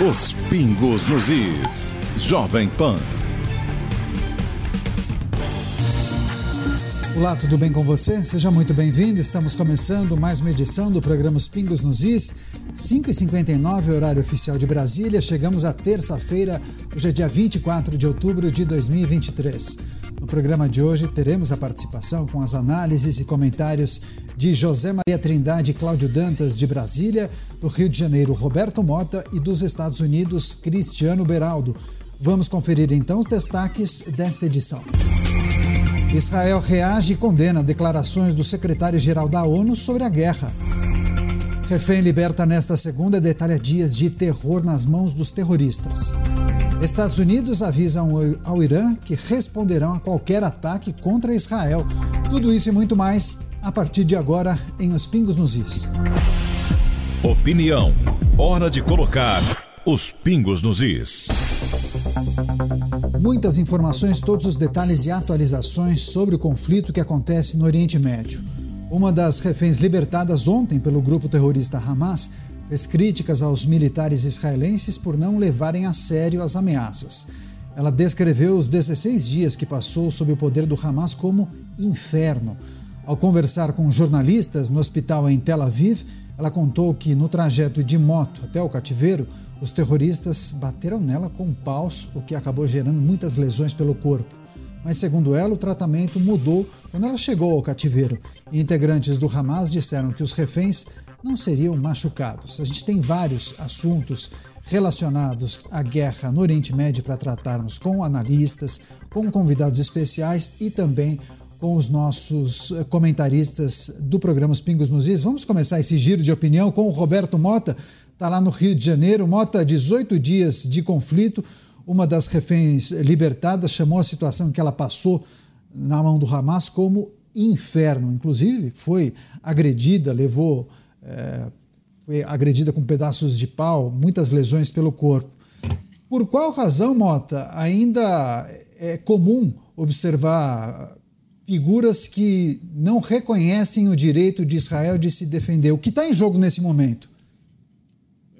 Os pingos nos is. Jovem Pan. Olá, tudo bem com você? Seja muito bem-vindo. Estamos começando mais uma edição do programa Os Pingos nos Is. 5h59, horário oficial de Brasília. Chegamos à terça-feira, hoje é dia 24 de outubro de 2023. Programa de hoje teremos a participação com as análises e comentários de José Maria Trindade e Cláudio Dantas de Brasília, do Rio de Janeiro Roberto Mota e dos Estados Unidos Cristiano Beraldo. Vamos conferir então os destaques desta edição. Israel reage e condena declarações do secretário-geral da ONU sobre a guerra. Refém liberta nesta segunda detalha dias de terror nas mãos dos terroristas. Estados Unidos avisam ao Irã que responderão a qualquer ataque contra Israel. Tudo isso e muito mais a partir de agora em Os Pingos nos Is. Opinião. Hora de colocar os pingos nos is. Muitas informações, todos os detalhes e atualizações sobre o conflito que acontece no Oriente Médio. Uma das reféns libertadas ontem pelo grupo terrorista Hamas fez críticas aos militares israelenses por não levarem a sério as ameaças. Ela descreveu os 16 dias que passou sob o poder do Hamas como inferno. Ao conversar com jornalistas no hospital em Tel Aviv, ela contou que no trajeto de moto até o cativeiro, os terroristas bateram nela com paus, o que acabou gerando muitas lesões pelo corpo. Mas, segundo ela, o tratamento mudou quando ela chegou ao cativeiro. Integrantes do Hamas disseram que os reféns não seriam machucados. A gente tem vários assuntos relacionados à guerra no Oriente Médio para tratarmos com analistas, com convidados especiais e também com os nossos comentaristas do programa Os Pingos nos Is. Vamos começar esse giro de opinião com o Roberto Mota, está lá no Rio de Janeiro. Mota, 18 dias de conflito. Uma das reféns libertadas chamou a situação que ela passou na mão do Hamas como inferno. Inclusive, foi agredida, levou. É, foi agredida com pedaços de pau, muitas lesões pelo corpo. Por qual razão, Mota, ainda é comum observar figuras que não reconhecem o direito de Israel de se defender? O que está em jogo nesse momento?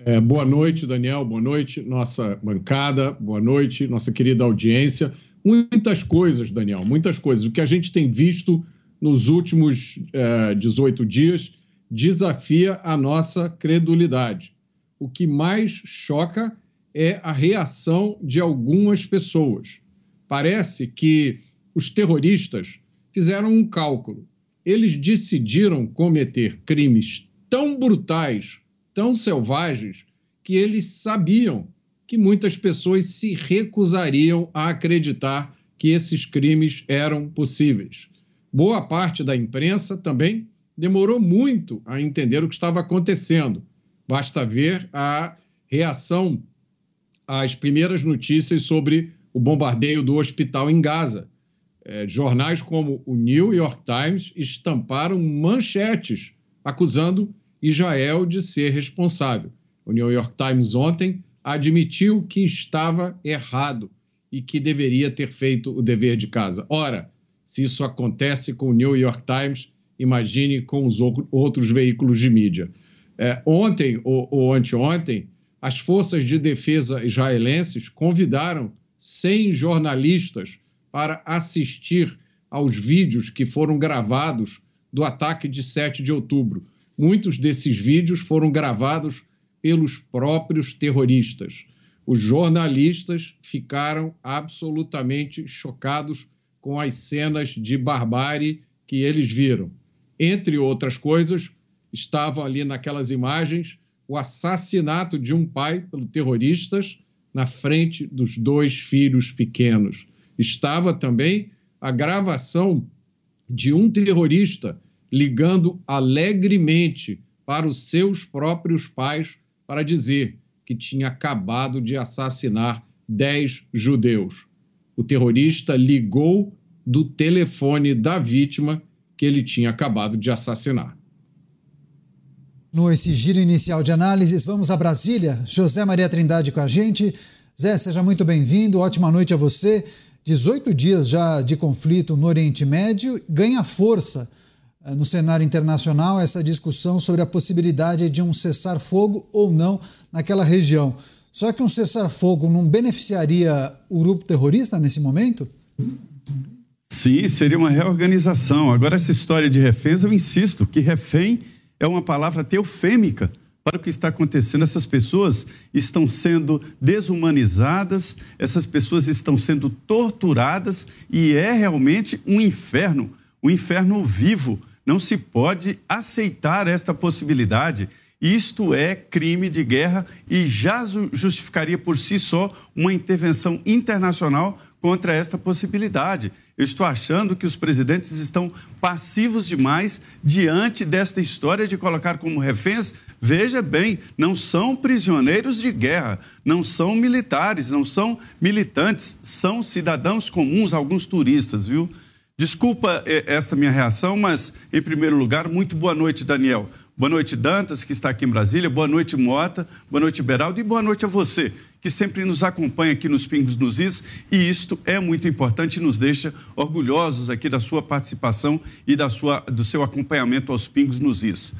É, boa noite, Daniel. Boa noite, nossa bancada. Boa noite, nossa querida audiência. Muitas coisas, Daniel, muitas coisas. O que a gente tem visto nos últimos é, 18 dias desafia a nossa credulidade. O que mais choca é a reação de algumas pessoas. Parece que os terroristas fizeram um cálculo. Eles decidiram cometer crimes tão brutais tão selvagens que eles sabiam que muitas pessoas se recusariam a acreditar que esses crimes eram possíveis. Boa parte da imprensa também demorou muito a entender o que estava acontecendo. Basta ver a reação às primeiras notícias sobre o bombardeio do hospital em Gaza. É, jornais como o New York Times estamparam manchetes acusando Israel de ser responsável. O New York Times ontem admitiu que estava errado e que deveria ter feito o dever de casa. Ora, se isso acontece com o New York Times, imagine com os outros veículos de mídia. É, ontem ou, ou anteontem, as forças de defesa israelenses convidaram 100 jornalistas para assistir aos vídeos que foram gravados do ataque de 7 de outubro. Muitos desses vídeos foram gravados pelos próprios terroristas. Os jornalistas ficaram absolutamente chocados com as cenas de barbárie que eles viram. Entre outras coisas, estavam ali naquelas imagens o assassinato de um pai pelos terroristas na frente dos dois filhos pequenos. Estava também a gravação de um terrorista ligando alegremente para os seus próprios pais para dizer que tinha acabado de assassinar dez judeus. O terrorista ligou do telefone da vítima que ele tinha acabado de assassinar. No esse giro inicial de análises, vamos a Brasília. José Maria Trindade com a gente. Zé, seja muito bem-vindo. Ótima noite a você. 18 dias já de conflito no Oriente Médio ganha força eh, no cenário internacional essa discussão sobre a possibilidade de um cessar-fogo ou não naquela região. Só que um cessar-fogo não beneficiaria o grupo terrorista nesse momento? Sim, seria uma reorganização. Agora, essa história de reféns, eu insisto que refém é uma palavra teofêmica para o que está acontecendo. Essas pessoas estão sendo desumanizadas, essas pessoas estão sendo torturadas e é realmente um inferno, um inferno vivo. Não se pode aceitar esta possibilidade. Isto é crime de guerra e já justificaria por si só uma intervenção internacional contra esta possibilidade. Eu estou achando que os presidentes estão passivos demais diante desta história de colocar como reféns. Veja bem, não são prisioneiros de guerra, não são militares, não são militantes, são cidadãos comuns, alguns turistas, viu? Desculpa eh, esta minha reação, mas, em primeiro lugar, muito boa noite, Daniel. Boa noite, Dantas, que está aqui em Brasília. Boa noite, Mota. Boa noite, Beraldo. E boa noite a você, que sempre nos acompanha aqui nos Pingos nos Is. E isto é muito importante e nos deixa orgulhosos aqui da sua participação e da sua, do seu acompanhamento aos Pingos nos Is.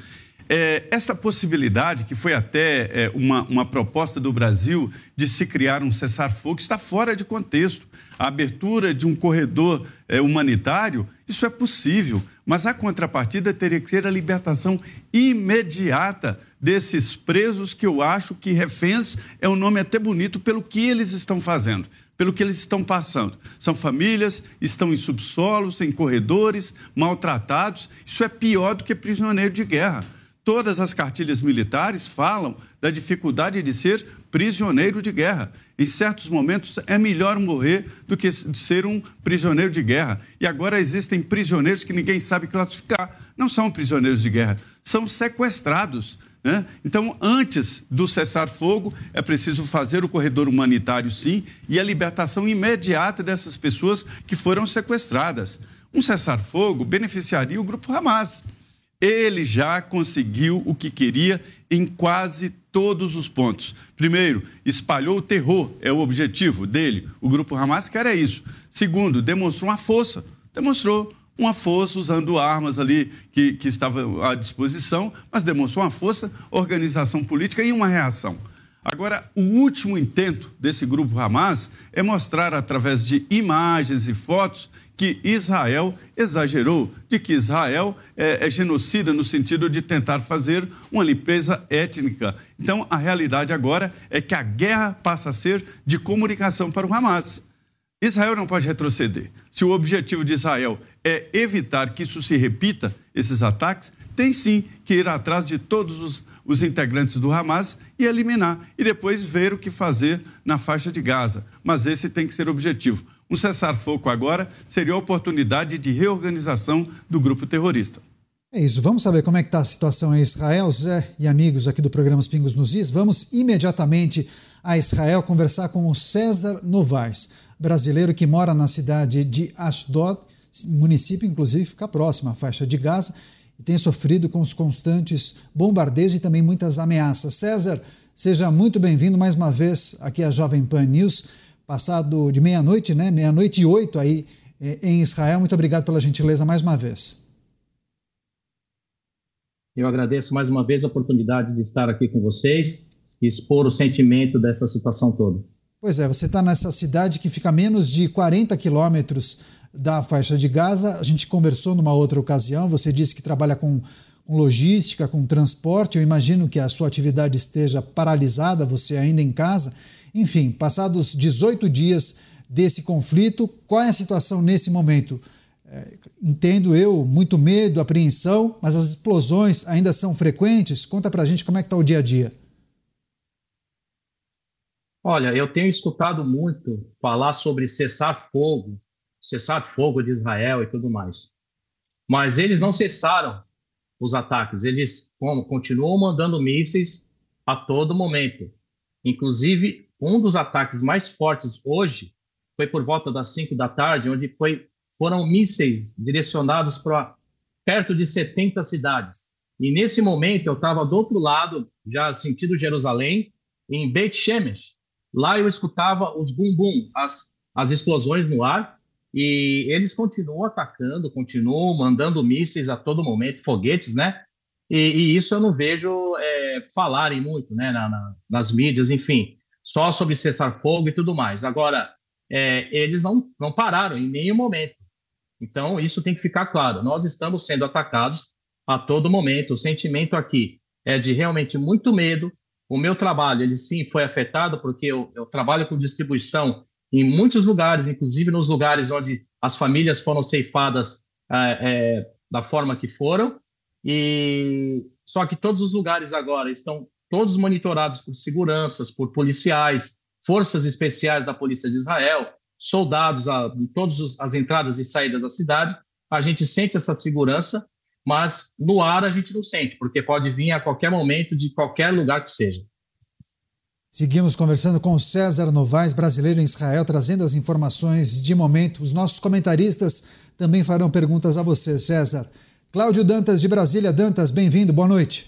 É, essa possibilidade, que foi até é, uma, uma proposta do Brasil de se criar um cessar-fogo, está fora de contexto. A abertura de um corredor é, humanitário, isso é possível, mas a contrapartida teria que ser a libertação imediata desses presos, que eu acho que reféns é um nome até bonito pelo que eles estão fazendo pelo que eles estão passando. São famílias, estão em subsolos, em corredores, maltratados. Isso é pior do que prisioneiro de guerra. Todas as cartilhas militares falam da dificuldade de ser prisioneiro de guerra. Em certos momentos é melhor morrer do que ser um prisioneiro de guerra. E agora existem prisioneiros que ninguém sabe classificar. Não são prisioneiros de guerra, são sequestrados. Né? Então, antes do cessar-fogo, é preciso fazer o corredor humanitário, sim, e a libertação imediata dessas pessoas que foram sequestradas. Um cessar-fogo beneficiaria o grupo Hamas ele já conseguiu o que queria em quase todos os pontos. Primeiro, espalhou o terror, é o objetivo dele. O grupo Hamas quer é isso. Segundo, demonstrou uma força. Demonstrou uma força usando armas ali que, que estavam à disposição, mas demonstrou uma força, organização política e uma reação. Agora, o último intento desse grupo Hamas é mostrar, através de imagens e fotos, que Israel exagerou, de que Israel é, é, genocida no sentido de tentar fazer uma limpeza étnica. Então, a realidade agora é que a guerra passa a ser de comunicação para o Hamas. Israel não pode retroceder. Se o objetivo de Israel é evitar que isso se repita, esses ataques, tem sim que ir atrás de todos os, os integrantes do Hamas e eliminar, e depois ver o que fazer na faixa de Gaza. Mas esse tem que ser o objetivo. Um cessar-fogo agora seria a oportunidade de reorganização do grupo terrorista. É isso. Vamos saber como é que está a situação em Israel, Zé e amigos aqui do programa Os Pingos nos Is. Vamos imediatamente a Israel conversar com o César Novaes, brasileiro que mora na cidade de Ashdod, município inclusive fica próximo à faixa de Gaza e tem sofrido com os constantes bombardeios e também muitas ameaças. César, seja muito bem-vindo mais uma vez aqui à Jovem Pan News passado de meia-noite, né? Meia-noite e oito aí eh, em Israel. Muito obrigado pela gentileza mais uma vez. Eu agradeço mais uma vez a oportunidade de estar aqui com vocês e expor o sentimento dessa situação toda. Pois é, você está nessa cidade que fica a menos de 40 quilômetros da faixa de Gaza. A gente conversou numa outra ocasião. Você disse que trabalha com, com logística, com transporte. Eu imagino que a sua atividade esteja paralisada, você ainda em casa. Enfim, passados 18 dias desse conflito, qual é a situação nesse momento? É, entendo eu, muito medo, apreensão, mas as explosões ainda são frequentes. Conta pra gente como é que está o dia a dia. Olha, eu tenho escutado muito falar sobre cessar fogo, cessar fogo de Israel e tudo mais. Mas eles não cessaram os ataques, eles como, continuam mandando mísseis a todo momento. Inclusive, um dos ataques mais fortes hoje foi por volta das 5 da tarde, onde foi, foram mísseis direcionados para perto de 70 cidades. E nesse momento eu estava do outro lado, já sentido Jerusalém, em Beit Shemesh. Lá eu escutava os bum-bum, as, as explosões no ar, e eles continuam atacando, continuam mandando mísseis a todo momento, foguetes, né? E, e isso eu não vejo é, falarem muito, né, na, na, nas mídias, enfim. só sobre cessar fogo e tudo mais. Agora, é, eles não, não pararam em nenhum momento. Então, isso tem que ficar claro. Nós estamos sendo atacados a todo momento. O sentimento aqui é de realmente muito medo. O meu trabalho, ele sim foi afetado, porque eu, eu trabalho com distribuição em muitos lugares, inclusive nos lugares onde as famílias foram ceifadas é, é, da forma que foram. E só que todos os lugares agora estão todos monitorados por seguranças, por policiais, forças especiais da Polícia de Israel, soldados a, em todas as entradas e saídas da cidade. A gente sente essa segurança, mas no ar a gente não sente, porque pode vir a qualquer momento, de qualquer lugar que seja. Seguimos conversando com César Novaes, brasileiro em Israel, trazendo as informações de momento. Os nossos comentaristas também farão perguntas a você, César. Cláudio Dantas, de Brasília. Dantas, bem-vindo, boa noite.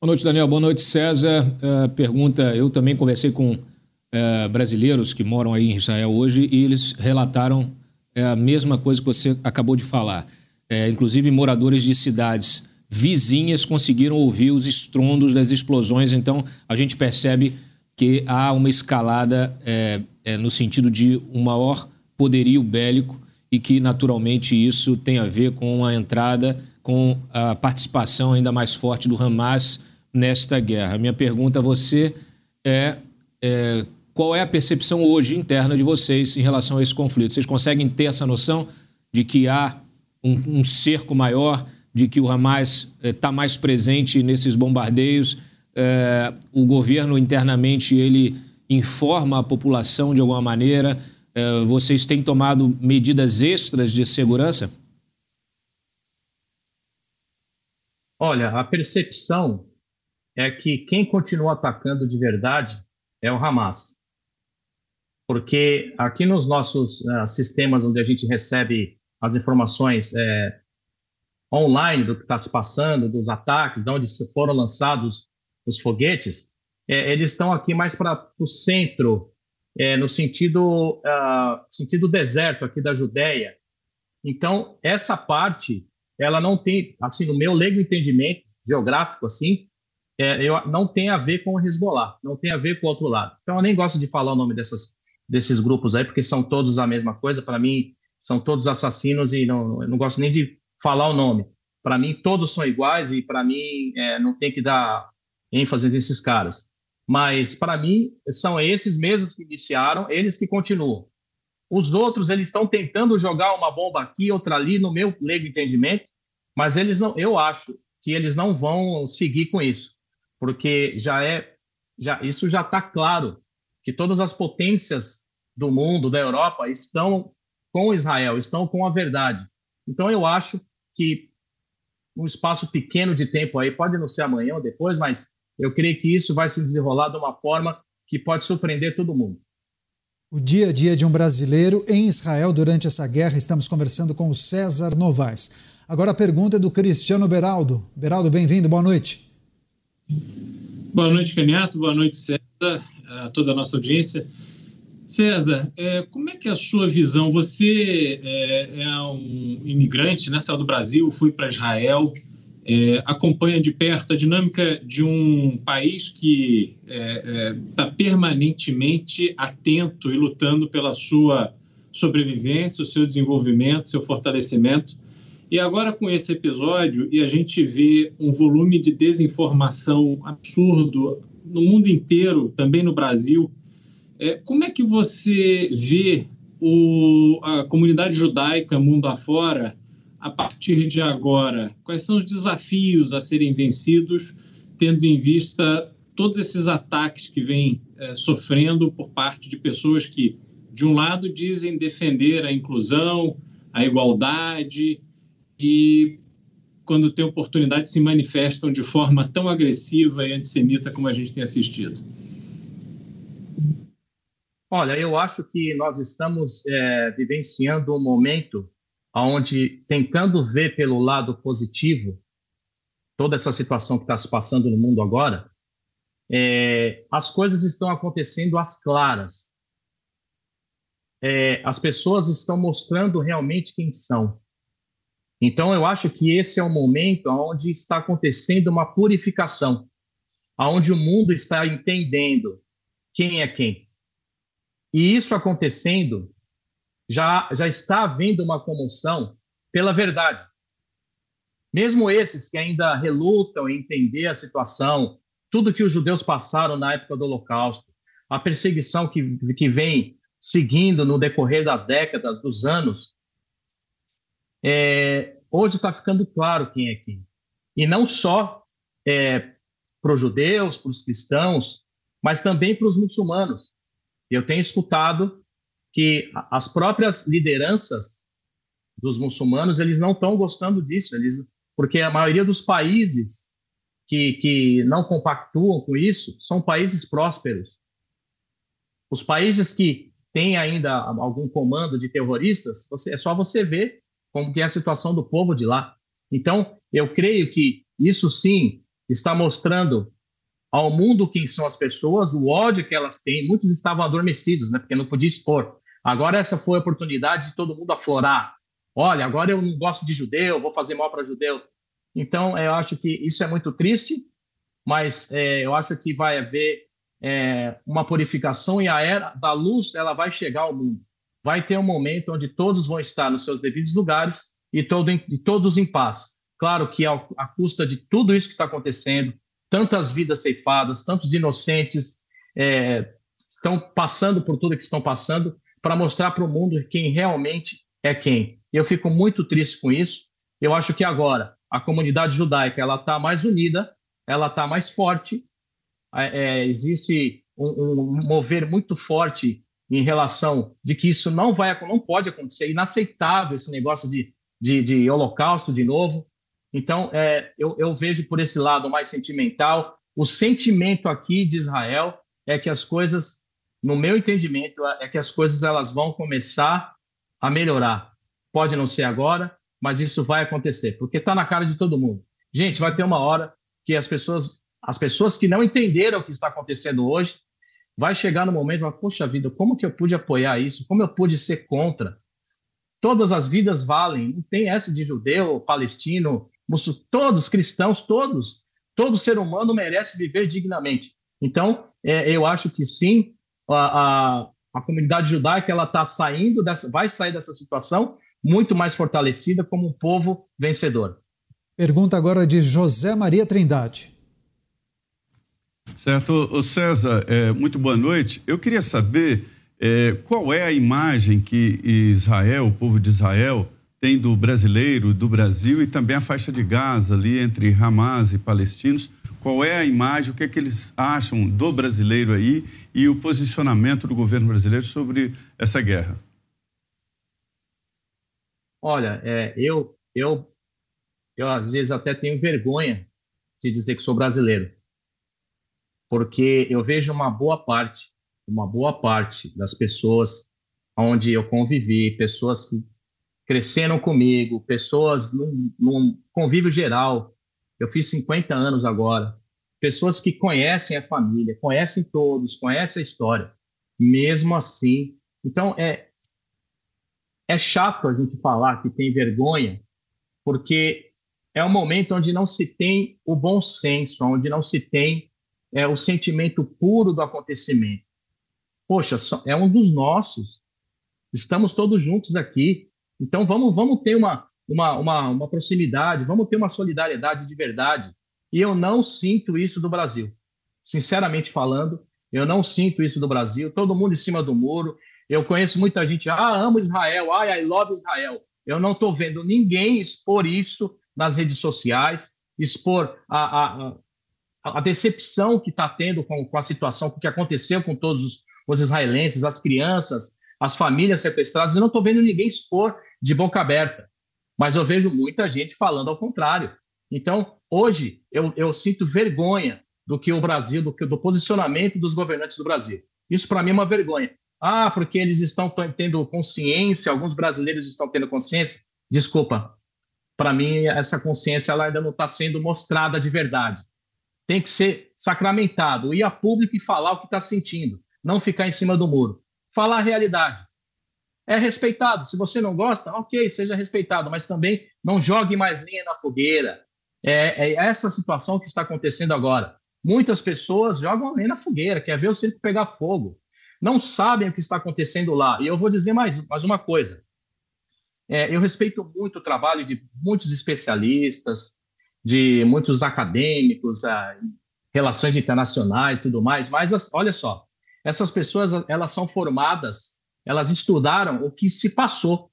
Boa noite, Daniel. Boa noite, César. Uh, pergunta: eu também conversei com uh, brasileiros que moram aí em Israel hoje e eles relataram uh, a mesma coisa que você acabou de falar. inclusive, moradores de cidades vizinhas conseguiram ouvir os estrondos das explosões, então a gente percebe que há uma escalada no sentido de um maior poderio bélico e que, naturalmente, isso tem a ver com a entrada, com a participação ainda mais forte do Hamas nesta guerra. Minha pergunta a você é, é qual é a percepção hoje interna de vocês em relação a esse conflito? Vocês conseguem ter essa noção de que há um, um cerco maior, de que o Hamas está é, mais presente nesses bombardeios? É, o governo internamente ele informa a população de alguma maneira? É, vocês têm tomado medidas extras de segurança? Olha, a percepção é que quem continua atacando de verdade é o Hamas. Porque aqui nos nossos uh, sistemas, onde a gente recebe as informações é, online do que está se passando, dos ataques, de onde foram lançados os foguetes, é, eles estão aqui mais para o centro, é, no sentido, uh, sentido deserto aqui da Judéia. Então, essa parte, ela não tem, assim, no meu leigo entendimento geográfico, assim, é, eu, não tem a ver com o Hezbollah, não tem a ver com o outro lado. Então, eu nem gosto de falar o nome dessas, desses grupos aí, porque são todos a mesma coisa. Para mim, são todos assassinos e não, eu não gosto nem de falar o nome. Para mim, todos são iguais e, para mim, é, não tem que dar ênfase nesses caras. Mas, para mim, são esses mesmos que iniciaram, eles que continuam. Os outros, eles estão tentando jogar uma bomba aqui, outra ali, no meu leigo entendimento, mas eles não, eu acho que eles não vão seguir com isso porque já é, já, isso já está claro que todas as potências do mundo, da Europa, estão com Israel, estão com a verdade. Então eu acho que um espaço pequeno de tempo aí, pode não ser amanhã ou depois, mas eu creio que isso vai se desenrolar de uma forma que pode surpreender todo mundo. O dia a dia de um brasileiro em Israel durante essa guerra, estamos conversando com o César Novaes. Agora a pergunta é do Cristiano Beraldo. Beraldo, bem-vindo, boa noite. Boa noite, Caniato. Boa noite, César, a toda a nossa audiência. César, é, como é que é a sua visão? Você é, é um imigrante, né? Saiu do Brasil, foi para Israel, é, acompanha de perto a dinâmica de um país que está é, é, permanentemente atento e lutando pela sua sobrevivência, o seu desenvolvimento, seu fortalecimento. E agora, com esse episódio, e a gente vê um volume de desinformação absurdo no mundo inteiro, também no Brasil, é, como é que você vê o, a comunidade judaica mundo afora a partir de agora? Quais são os desafios a serem vencidos, tendo em vista todos esses ataques que vêm é, sofrendo por parte de pessoas que, de um lado, dizem defender a inclusão, a igualdade, e quando tem oportunidade se manifestam de forma tão agressiva e antissemita como a gente tem assistido? Olha, eu acho que nós estamos é, vivenciando um momento onde, tentando ver pelo lado positivo toda essa situação que está se passando no mundo agora, é, as coisas estão acontecendo às claras. É, as pessoas estão mostrando realmente quem são. Então, eu acho que esse é o momento onde está acontecendo uma purificação. aonde o mundo está entendendo quem é quem. E isso acontecendo, já, já está havendo uma comoção pela verdade. Mesmo esses que ainda relutam em entender a situação, tudo que os judeus passaram na época do Holocausto, a perseguição que, que vem seguindo no decorrer das décadas, dos anos, é, hoje está ficando claro quem é quem. E não só é, para os judeus, para os cristãos, mas também para os muçulmanos. Eu tenho escutado que as próprias lideranças dos muçulmanos eles não estão gostando disso, eles, porque a maioria dos países que, que não compactuam com isso são países prósperos. Os países que têm ainda algum comando de terroristas, você, é só você ver como que é a situação do povo de lá. Então, eu creio que isso sim está mostrando ao mundo quem são as pessoas, o ódio que elas têm. Muitos estavam adormecidos, né, porque não podia expor. Agora essa foi a oportunidade de todo mundo aflorar. Olha, agora eu não gosto de judeu, vou fazer mal para judeu. Então, eu acho que isso é muito triste, mas é, eu acho que vai haver é, uma purificação e a era da luz ela vai chegar ao mundo. Vai ter um momento onde todos vão estar nos seus devidos lugares e, todo, e todos em paz. Claro que à custa de tudo isso que está acontecendo, tantas vidas ceifadas, tantos inocentes é, estão passando por tudo que estão passando para mostrar para o mundo quem realmente é quem. Eu fico muito triste com isso. Eu acho que agora a comunidade judaica ela está mais unida, ela está mais forte é, é, existe um, um, mover muito forte em relação de que isso não vai, não pode acontecer, é inaceitável esse negócio de, de, de holocausto de novo. Então, é, eu, eu vejo por esse lado mais sentimental. O sentimento aqui de Israel é que as coisas, no meu entendimento, é que as coisas elas vão começar a melhorar. Pode não ser agora, mas isso vai acontecer, porque está na cara de todo mundo. Gente, vai ter uma hora que as pessoas as pessoas que não entenderam o que está acontecendo hoje, vai chegar no momento falar, poxa vida, como que eu pude apoiar isso? Como eu pude ser contra? Todas as vidas valem, não tem essa de judeu, palestino, todos cristãos, todos, todo ser humano merece viver dignamente. Então, é, eu acho que sim, a, a, a comunidade judaica ela está saindo dessa, vai sair dessa situação muito mais fortalecida como um povo vencedor. Pergunta agora de José Maria Trindade. Certo. O César, é, muito boa noite. Eu queria saber é, qual é a imagem que Israel, o povo de Israel, tem do brasileiro, do Brasil e também a faixa de Gaza ali entre Hamas e palestinos. Qual é a imagem, o que é que eles acham do brasileiro aí e o posicionamento do governo brasileiro sobre essa guerra? Olha, é, eu, eu, eu às vezes até tenho vergonha de dizer que sou brasileiro porque eu vejo uma boa parte, uma boa parte das pessoas onde eu convivi, pessoas que cresceram comigo, pessoas num, num convívio geral. Eu fiz 50 anos agora. Pessoas que conhecem a família, conhecem todos, conhecem a história. Mesmo assim, então é é chato a gente falar que tem vergonha, porque é um momento onde não se tem o bom senso, onde não se tem é o sentimento puro do acontecimento. Poxa, é um dos nossos. Estamos todos juntos aqui. Então vamos, vamos ter uma, uma, uma, uma proximidade, vamos ter uma solidariedade de verdade. E eu não sinto isso do Brasil. Sinceramente falando, eu não sinto isso do Brasil. Todo mundo em cima do muro. Eu conheço muita gente, ah, amo Israel, ah, I love Israel. Eu não estou vendo ninguém expor isso nas redes sociais, expor a, a, a decepção que está tendo com, com, a situação, com o que aconteceu com todos os, os israelenses, as crianças, as famílias sequestradas. Eu não estou vendo ninguém expor de boca aberta, mas eu vejo muita gente falando ao contrário. Então, hoje, eu, eu sinto vergonha do que o Brasil, do, do posicionamento dos governantes do Brasil. Isso, para mim, é uma vergonha. Ah, porque eles estão tendo consciência, alguns brasileiros estão tendo consciência. Desculpa, para mim, essa consciência ela ainda não está sendo mostrada de verdade tem que ser sacramentado, ir a público e falar o que está sentindo, não ficar em cima do muro. Falar a realidade. É respeitado. Se você não gosta, ok, seja respeitado, mas também não jogue mais linha na fogueira. É, é essa situação que está acontecendo agora. Muitas pessoas jogam nem na fogueira, quer ver o circo pegar fogo. Não sabem o que está acontecendo lá. E eu vou dizer mais, mais uma coisa. É, eu respeito muito o trabalho de muitos especialistas, de muitos acadêmicos, é, relações internacionais, tudo mais. Mas olha só, essas pessoas elas são formadas, elas estudaram o que se passou.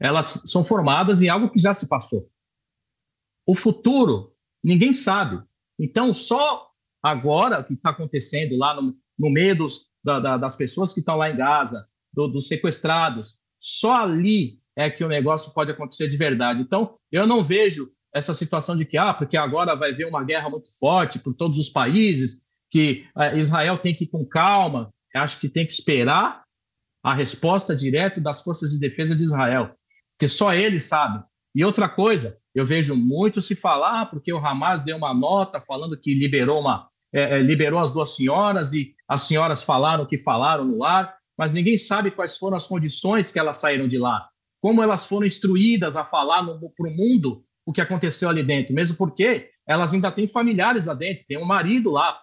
Elas são formadas em algo que já se passou. O futuro ninguém sabe. Então, só agora que está acontecendo lá no, no meio dos, da, da, das pessoas que estão lá em Gaza, do, dos sequestrados, só ali é que o negócio pode acontecer de verdade. Então, eu não vejo essa situação de que, ah, porque agora vai haver uma guerra muito forte por todos os países, que uh, Israel tem que ir com calma. Acho que tem que esperar a resposta direta das forças de defesa de Israel, porque só eles sabem. E outra coisa, eu vejo muito se falar, porque o Hamas deu uma nota falando que liberou uma é, liberou as duas senhoras e as senhoras falaram o que falaram no ar, mas ninguém sabe quais foram as condições que elas saíram de lá, como elas foram instruídas a falar para o mundo o que aconteceu ali dentro, mesmo porque elas ainda têm familiares lá dentro, tem um marido lá.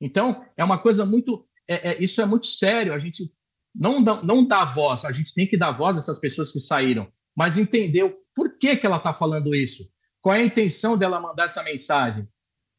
Então, é uma coisa muito. É, é, isso é muito sério. A gente não dá, não dá voz, a gente tem que dar voz a essas pessoas que saíram, mas entender o porquê que ela está falando isso. Qual é a intenção dela mandar essa mensagem?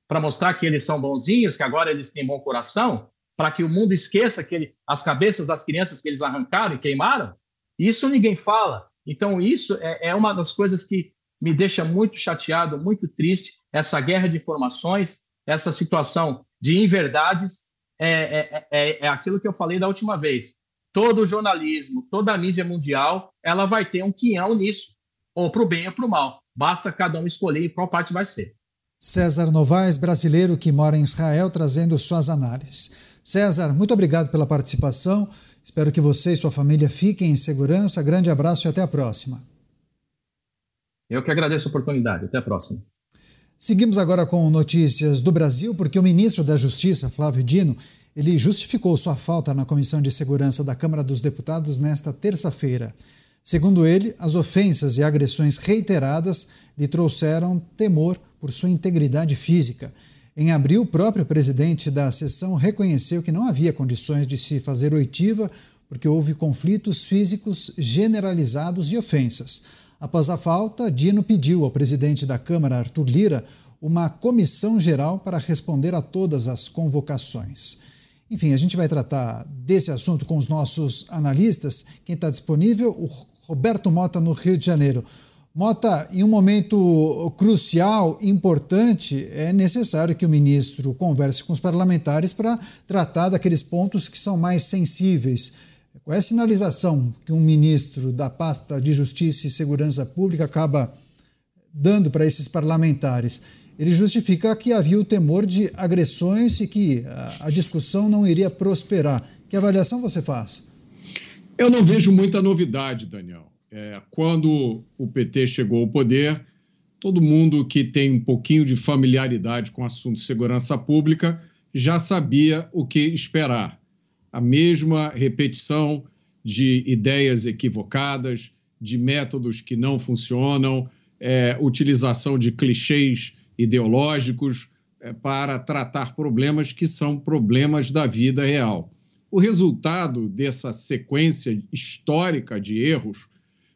Para mostrar que eles são bonzinhos, que agora eles têm bom coração? Para que o mundo esqueça que ele, as cabeças das crianças que eles arrancaram e queimaram? Isso ninguém fala. Então, isso é, é uma das coisas que me deixa muito chateado, muito triste, essa guerra de informações, essa situação de inverdades, é, é, é, é aquilo que eu falei da última vez. Todo o jornalismo, toda a mídia mundial, ela vai ter um quinhão nisso, ou para o bem ou para o mal. Basta cada um escolher qual parte vai ser. César Novaes, brasileiro que mora em Israel, trazendo suas análises. César, muito obrigado pela participação. Espero que você e sua família fiquem em segurança. Grande abraço e até a próxima. Eu que agradeço a oportunidade. Até a próxima. Seguimos agora com notícias do Brasil, porque o ministro da Justiça, Flávio Dino, ele justificou sua falta na Comissão de Segurança da Câmara dos Deputados nesta terça-feira. Segundo ele, as ofensas e agressões reiteradas lhe trouxeram temor por sua integridade física. Em abril, o próprio presidente da sessão reconheceu que não havia condições de se fazer oitiva porque houve conflitos físicos generalizados e ofensas. Após a falta, Dino pediu ao presidente da Câmara, Arthur Lira, uma comissão geral para responder a todas as convocações. Enfim, a gente vai tratar desse assunto com os nossos analistas. Quem está disponível? O Roberto Mota, no Rio de Janeiro. Mota, em um momento crucial, importante, é necessário que o ministro converse com os parlamentares para tratar daqueles pontos que são mais sensíveis. Qual é a sinalização que um ministro da pasta de Justiça e Segurança Pública acaba dando para esses parlamentares? Ele justifica que havia o temor de agressões e que a discussão não iria prosperar. Que avaliação você faz? Eu não vejo muita novidade, Daniel. É, quando o PT chegou ao poder, todo mundo que tem um pouquinho de familiaridade com o assunto de segurança pública já sabia o que esperar a mesma repetição de ideias equivocadas, de métodos que não funcionam, é, utilização de clichês ideológicos é, para tratar problemas que são problemas da vida real. O resultado dessa sequência histórica de erros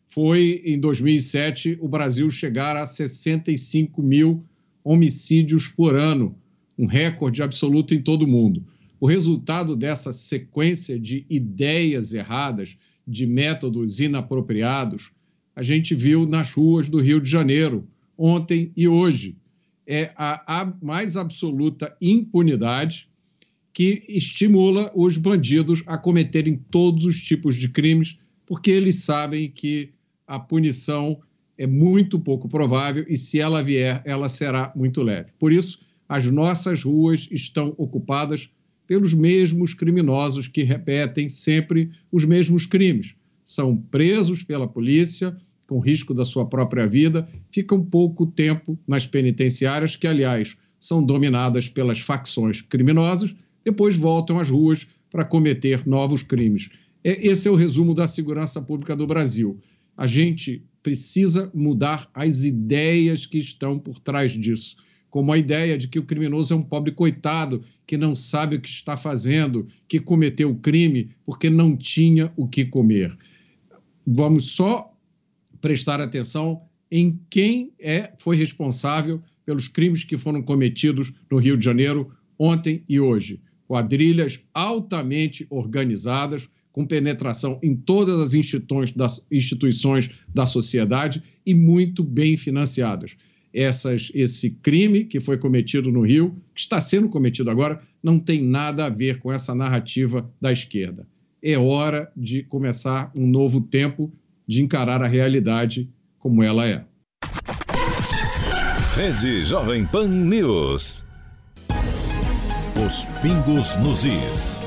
foi, em 2007, o Brasil chegar a 65 mil homicídios por ano, um recorde absoluto em todo o mundo. O resultado dessa sequência de ideias erradas, de métodos inapropriados, a gente viu nas ruas do Rio de Janeiro, ontem e hoje. É a, a mais absoluta impunidade que estimula os bandidos a cometerem todos os tipos de crimes, porque eles sabem que a punição é muito pouco provável e, se ela vier, ela será muito leve. Por isso, as nossas ruas estão ocupadas pelos mesmos criminosos que repetem sempre os mesmos crimes. São presos pela polícia, com risco da sua própria vida, ficam pouco tempo nas penitenciárias, que, aliás, são dominadas pelas facções criminosas, depois voltam às ruas para cometer novos crimes. É, esse é o resumo da segurança pública do Brasil. A gente precisa mudar as ideias que estão por trás disso como a ideia de que o criminoso é um pobre coitado que não sabe o que está fazendo, que cometeu o crime porque não tinha o que comer. Vamos só prestar atenção em quem é foi responsável pelos crimes que foram cometidos no Rio de Janeiro ontem e hoje. Quadrilhas altamente organizadas, com penetração em todas as instituições da sociedade e muito bem financiadas. Essas, esse crime que foi cometido no Rio, que está sendo cometido agora, não tem nada a ver com essa narrativa da esquerda. É hora de começar um novo tempo de encarar a realidade como ela é. Rede Jovem Pan News. Os pingos nos is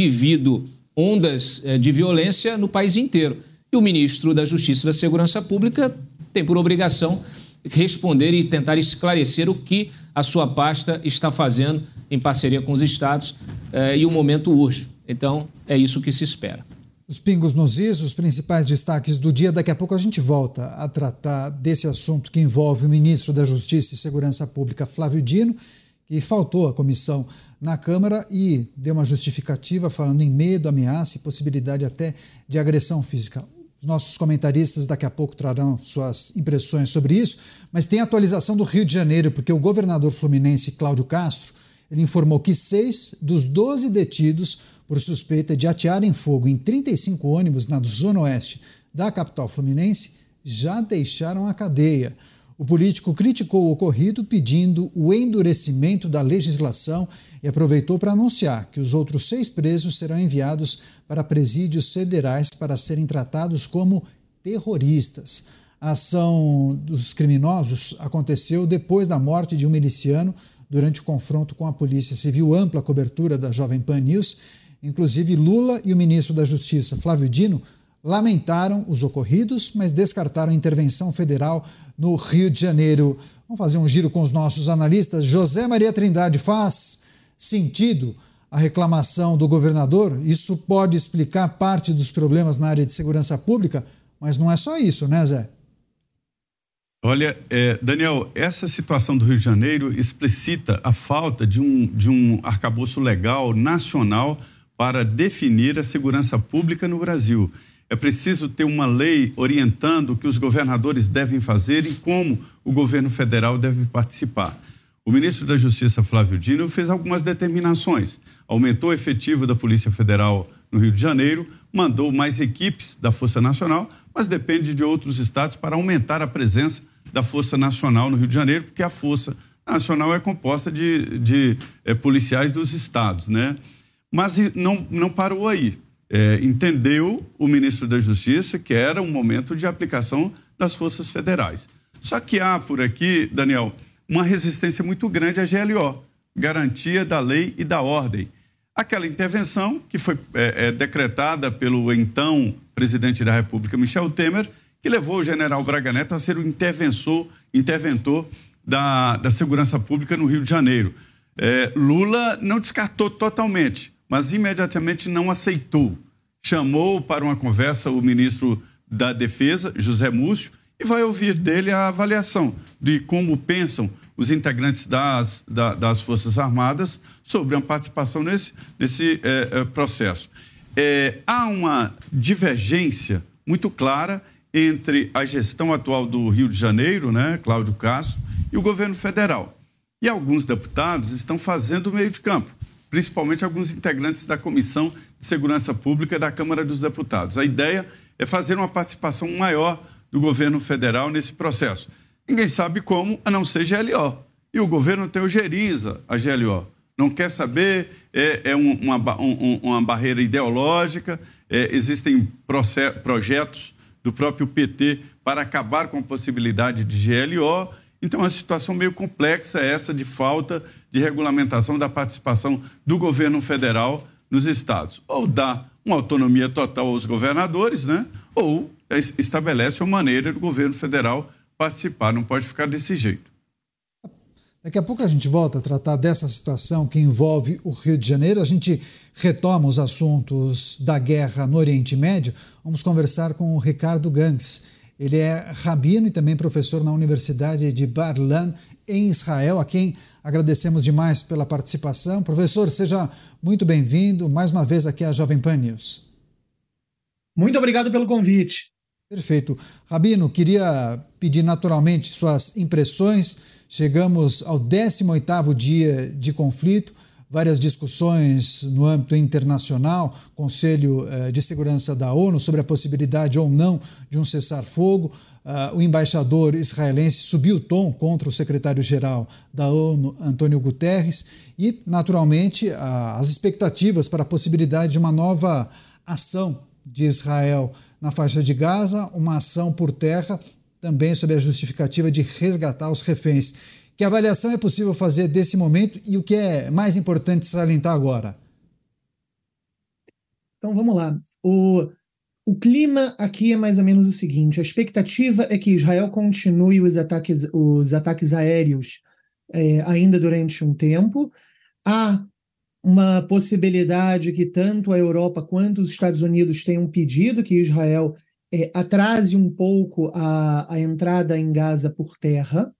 vivido ondas eh, de violência no país inteiro. E o ministro da Justiça e da Segurança Pública tem por obrigação responder e tentar esclarecer o que a sua pasta está fazendo em parceria com os estados eh, e o momento urge. Então, é isso que se espera. Os pingos nos is, os principais destaques do dia. Daqui a pouco a gente volta a tratar desse assunto que envolve o ministro da Justiça e Segurança Pública, Flávio Dino, que faltou à comissão na Câmara e deu uma justificativa falando em medo, ameaça e possibilidade até de agressão física. Os nossos comentaristas daqui a pouco trarão suas impressões sobre isso, mas tem atualização do Rio de Janeiro, porque o governador fluminense Cláudio Castro ele informou que seis dos 12 detidos por suspeita de atearem fogo em 35 ônibus na zona oeste da capital fluminense já deixaram a cadeia. O político criticou o ocorrido, pedindo o endurecimento da legislação e aproveitou para anunciar que os outros seis presos serão enviados para presídios federais para serem tratados como terroristas. A ação dos criminosos aconteceu depois da morte de um miliciano durante o confronto com a Polícia Civil, ampla cobertura da Jovem Pan News. Inclusive, Lula e o ministro da Justiça, Flávio Dino, lamentaram os ocorridos, mas descartaram intervenção federal no Rio de Janeiro. Vamos fazer um giro com os nossos analistas. José Maria Trindade faz sentido a reclamação do governador? Isso pode explicar parte dos problemas na área de segurança pública, mas não é só isso, né, Zé? Olha, é, Daniel, essa situação do Rio de Janeiro explicita a falta de um, de um arcabouço legal nacional para definir a segurança pública no Brasil. É preciso ter uma lei orientando o que os governadores devem fazer e como o governo federal deve participar. O ministro da Justiça, Flávio Dino, fez algumas determinações. Aumentou o efetivo da Polícia Federal no Rio de Janeiro, mandou mais equipes da Força Nacional, mas depende de outros estados para aumentar a presença da Força Nacional no Rio de Janeiro, porque a Força Nacional é composta de, de é, policiais dos estados, né? Mas não, não parou aí. É, entendeu o ministro da Justiça que era um momento de aplicação das forças federais. Só que há por aqui, Daniel, uma resistência muito grande à GLO, garantia da lei e da ordem. Aquela intervenção que foi é, é, decretada pelo então presidente da República, Michel Temer, que levou o general Braga Neto a ser o interventor, interventor da, da segurança pública no Rio de Janeiro. É, Lula não descartou totalmente, mas imediatamente não aceitou. Chamou para uma conversa o ministro da Defesa, José Múcio, e vai ouvir dele a avaliação de como pensam os integrantes das, da, das Forças Armadas sobre a participação nesse, nesse é, processo. É, há uma divergência muito clara entre a gestão atual do Rio de Janeiro, né, Cláudio Castro, e o governo federal. E alguns deputados estão fazendo o meio de campo, principalmente alguns integrantes da Comissão de Segurança Pública da Câmara dos Deputados. A ideia é fazer uma participação maior do governo federal nesse processo. Ninguém sabe como, a não ser GLO. E o governo teogeriza a GLO. Não quer saber, é, é um, uma, um, uma barreira ideológica, é, existem projetos do próprio PT para acabar com a possibilidade de GLO. Então, é uma situação meio complexa essa de falta de regulamentação da participação do governo federal nos estados. Ou dá uma autonomia total aos governadores, né? ou estabelece uma maneira do governo federal participar, não pode ficar desse jeito. Daqui a pouco a gente volta a tratar dessa situação que envolve o Rio de Janeiro. A gente retoma os assuntos da guerra no Oriente Médio. Vamos conversar com o Ricardo Gangs. Ele é rabino e também professor na Universidade de Bar-Lan, em Israel, a quem agradecemos demais pela participação. Professor, seja muito bem-vindo mais uma vez aqui à Jovem Pan News. Muito obrigado pelo convite. Perfeito. Rabino, queria pedir naturalmente suas impressões. Chegamos ao 18º dia de conflito várias discussões no âmbito internacional, Conselho eh, de Segurança da ONU, sobre a possibilidade ou não de um cessar-fogo. Uh, o embaixador israelense subiu o tom contra o secretário-geral da ONU, Antônio Guterres, e, naturalmente, as expectativas para a possibilidade de uma nova ação de Israel na faixa de Gaza, uma ação por terra, também sob a justificativa de resgatar os reféns. Que avaliação é possível fazer desse momento e o que é mais importante salientar agora? Então vamos lá. O, o clima aqui é mais ou menos o seguinte: a expectativa é que Israel continue os ataques, os ataques aéreos é, ainda durante um tempo. Há uma possibilidade que tanto a Europa quanto os Estados Unidos tenham pedido que Israel é, atrase um pouco a, a entrada em Gaza por terra.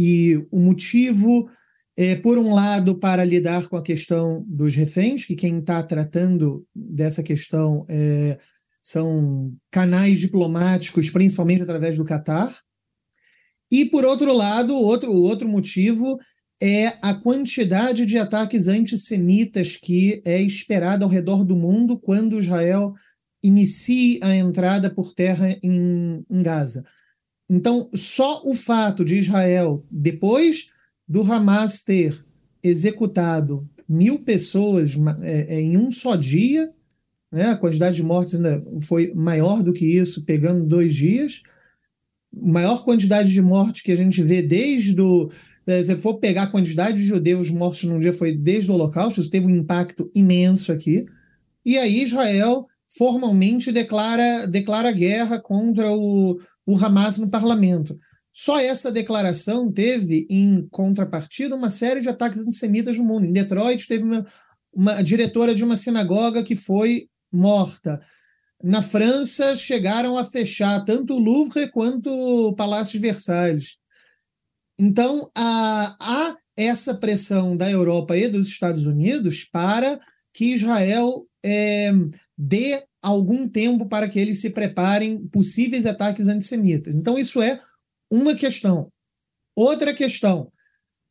E o motivo é, por um lado, para lidar com a questão dos reféns, que quem está tratando dessa questão é, são canais diplomáticos, principalmente através do Catar. E, por outro lado, outro, outro motivo é a quantidade de ataques antissemitas que é esperada ao redor do mundo quando Israel inicie a entrada por terra em, em Gaza. Então, só o fato de Israel, depois do Hamas ter executado mil pessoas é, é, em um só dia, né, a quantidade de mortes ainda foi maior do que isso, pegando dois dias, maior quantidade de mortes que a gente vê desde o. É, se for pegar a quantidade de judeus mortos num dia, foi desde o Holocausto, isso teve um impacto imenso aqui. E aí Israel formalmente declara, declara guerra contra o, o Hamas no parlamento. Só essa declaração teve, em contrapartida, uma série de ataques antissemitas no mundo. Em Detroit, teve uma, uma diretora de uma sinagoga que foi morta. Na França, chegaram a fechar tanto o Louvre quanto o Palácio de Versalhes. Então, há, há essa pressão da Europa e dos Estados Unidos para que Israel é, dê algum tempo para que eles se preparem possíveis ataques antissemitas. Então, isso é uma questão. Outra questão,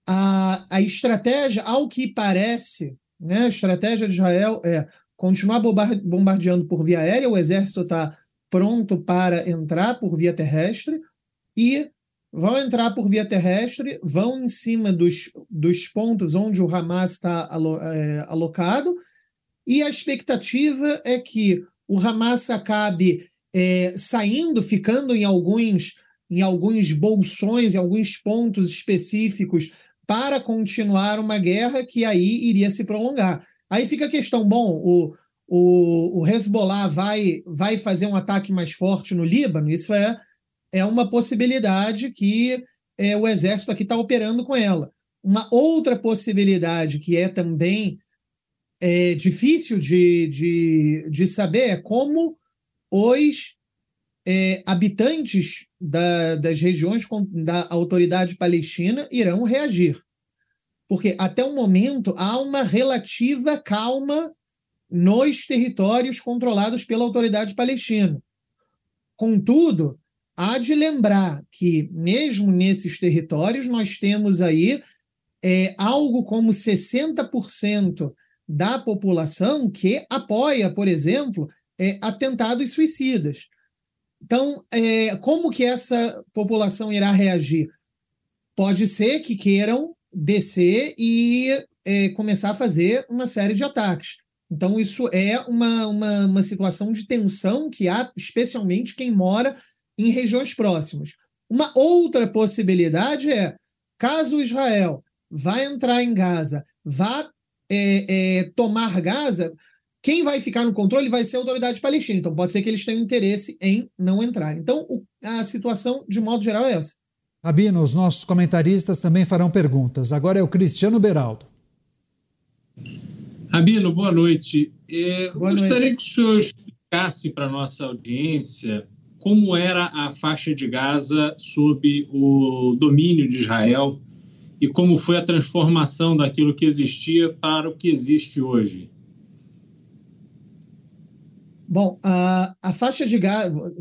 a, a estratégia, ao que parece, né, a estratégia de Israel é continuar bombardeando por via aérea, o exército está pronto para entrar por via terrestre e vão entrar por via terrestre, vão em cima dos, dos pontos onde o Hamas está alo, é, alocado, e a expectativa é que o Hamas acabe é, saindo, ficando em alguns, em alguns bolsões, em alguns pontos específicos, para continuar uma guerra que aí iria se prolongar. Aí fica a questão: bom, o, o, o Hezbollah vai, vai fazer um ataque mais forte no Líbano? Isso é, é uma possibilidade que é, o exército aqui está operando com ela. Uma outra possibilidade que é também é, difícil de, de, de saber é como os é, habitantes da, das regiões da autoridade palestina irão reagir. Porque até o momento há uma relativa calma nos territórios controlados pela autoridade palestina. Contudo, há de lembrar que, mesmo nesses territórios, nós temos aí é, algo como 60% da população que apoia, por exemplo, é, atentados suicidas. Então, é, como que essa população irá reagir? Pode ser que queiram descer e é, começar a fazer uma série de ataques. Então, isso é uma, uma, uma situação de tensão que há, especialmente quem mora em regiões próximas. Uma outra possibilidade é, caso Israel vá entrar em Gaza, vá é, é, tomar Gaza, quem vai ficar no controle vai ser a autoridade palestina. Então pode ser que eles tenham interesse em não entrar. Então o, a situação, de modo geral, é essa. Rabino, os nossos comentaristas também farão perguntas. Agora é o Cristiano Beraldo. Rabino, boa noite. É, boa gostaria noite. que o senhor explicasse para a nossa audiência como era a faixa de Gaza sob o domínio de Israel e como foi a transformação daquilo que existia para o que existe hoje? Bom, a, a faixa de Gaza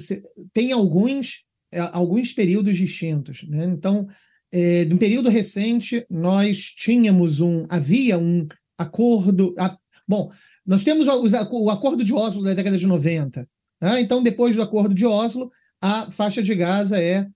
tem alguns, é, alguns períodos distintos. Né? Então, é, no período recente, nós tínhamos um. Havia um acordo. A, bom, nós temos o, o, acordo de Oslo da década de 90. Né? Então, depois do acordo de Oslo, a faixa de Gaza é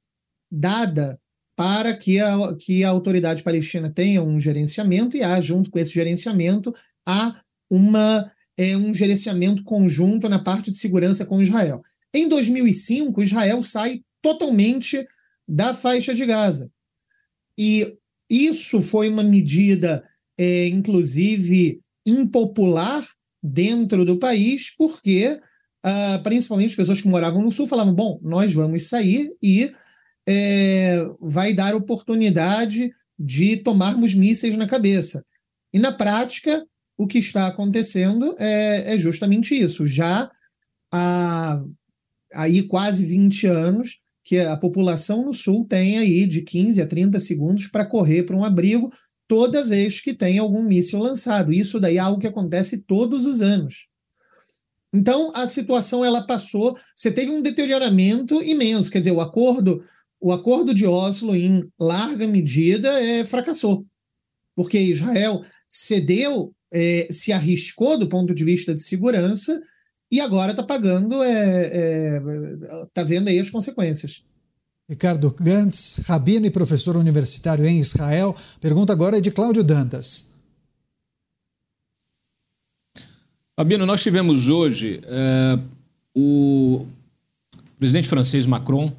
dada para que a, que a autoridade palestina tenha um gerenciamento e há, junto com esse gerenciamento, há uma é, um gerenciamento conjunto na parte de segurança com Israel. Em 2005, Israel sai totalmente da faixa de Gaza. E isso foi uma medida, é, inclusive, impopular dentro do país, porque uh, principalmente as pessoas que moravam no sul falavam: bom, nós vamos sair e é, vai dar oportunidade de tomarmos mísseis na cabeça. E na prática, o que está acontecendo é, é justamente isso. Já há aí quase 20 anos que a população no sul tem aí de 15 a 30 segundos para correr para um abrigo toda vez que tem algum míssil lançado. Isso daí é algo que acontece todos os anos. Então a situação ela passou, você teve um deterioramento imenso, quer dizer, o acordo, o acordo de Oslo em larga medida é, fracassou, porque Israel cedeu é, se arriscou do ponto de vista de segurança e agora está pagando, está é, é, vendo aí as consequências. Ricardo Gantz, rabino e professor universitário em Israel. Pergunta agora é de Cláudio Dantas. Rabino, nós tivemos hoje é, o presidente francês Macron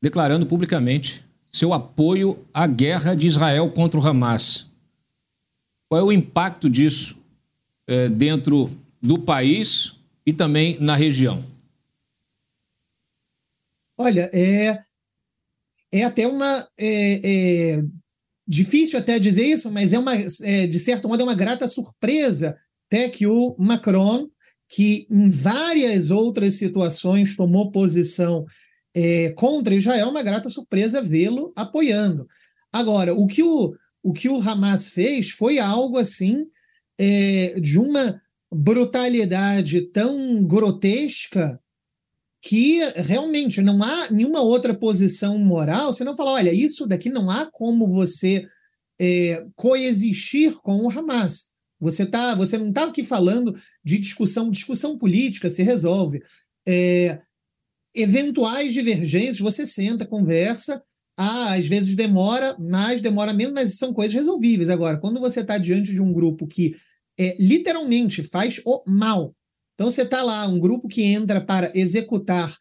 declarando publicamente seu apoio à guerra de Israel contra o Hamas. Qual é o impacto disso é, dentro do país e também na região? Olha, é, é até uma. É, é, difícil até dizer isso, mas é uma, é, de certo modo, é uma grata surpresa até que o Macron, que em várias outras situações tomou posição é, contra Israel, uma grata surpresa vê-lo apoiando. Agora, o que o, o que o Hamas fez foi algo assim é, de uma brutalidade tão grotesca que realmente não há nenhuma outra posição moral. Você não fala, olha, isso daqui não há como você é, coexistir com o Hamas. Você tá, você não está aqui falando de discussão, discussão política se resolve. É, eventuais divergências, você senta, conversa ah, às vezes demora mais, demora menos, mas são coisas resolvíveis. Agora, quando você está diante de um grupo que é, literalmente faz o mal, então você está lá, um grupo que entra para executar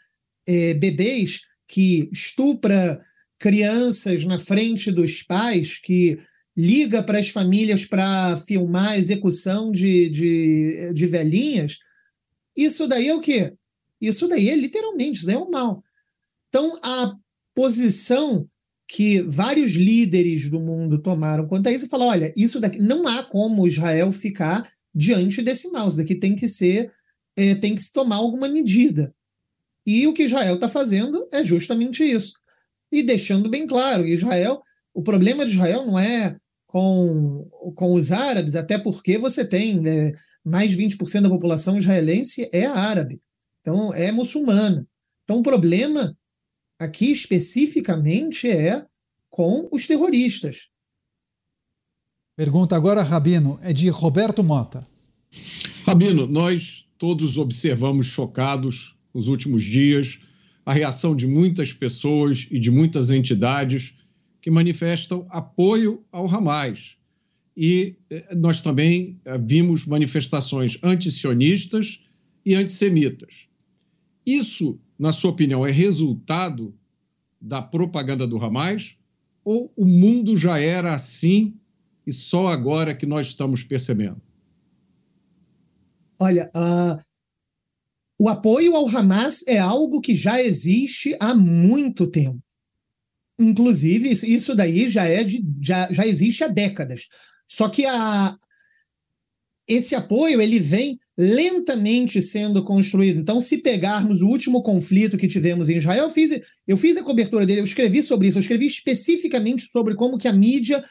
é, bebês, que estupra crianças na frente dos pais, que liga para as famílias para filmar a execução de, de, de velhinhas, isso daí é o quê? Isso daí é literalmente, isso daí é o mal. Então, a posição que vários líderes do mundo tomaram quanto a isso e falaram: olha, isso daqui não há como Israel ficar diante desse mal, isso daqui tem que ser, é, tem que se tomar alguma medida. E o que Israel está fazendo é justamente isso. E deixando bem claro, Israel, o problema de Israel não é com, com os árabes, até porque você tem é, mais de 20% da população israelense é árabe, então é muçulmana. Então o problema aqui especificamente é com os terroristas. Pergunta agora, Rabino, é de Roberto Mota. Rabino, nós todos observamos chocados nos últimos dias a reação de muitas pessoas e de muitas entidades que manifestam apoio ao Hamas. E eh, nós também eh, vimos manifestações antisionistas e antissemitas. Isso na sua opinião, é resultado da propaganda do Hamas? Ou o mundo já era assim e só agora que nós estamos percebendo? Olha, uh, o apoio ao Hamas é algo que já existe há muito tempo. Inclusive, isso daí já é de, já, já existe há décadas. Só que a, esse apoio ele vem lentamente sendo construído. Então, se pegarmos o último conflito que tivemos em Israel, eu fiz, eu fiz a cobertura dele, eu escrevi sobre isso, eu escrevi especificamente sobre como que a mídia,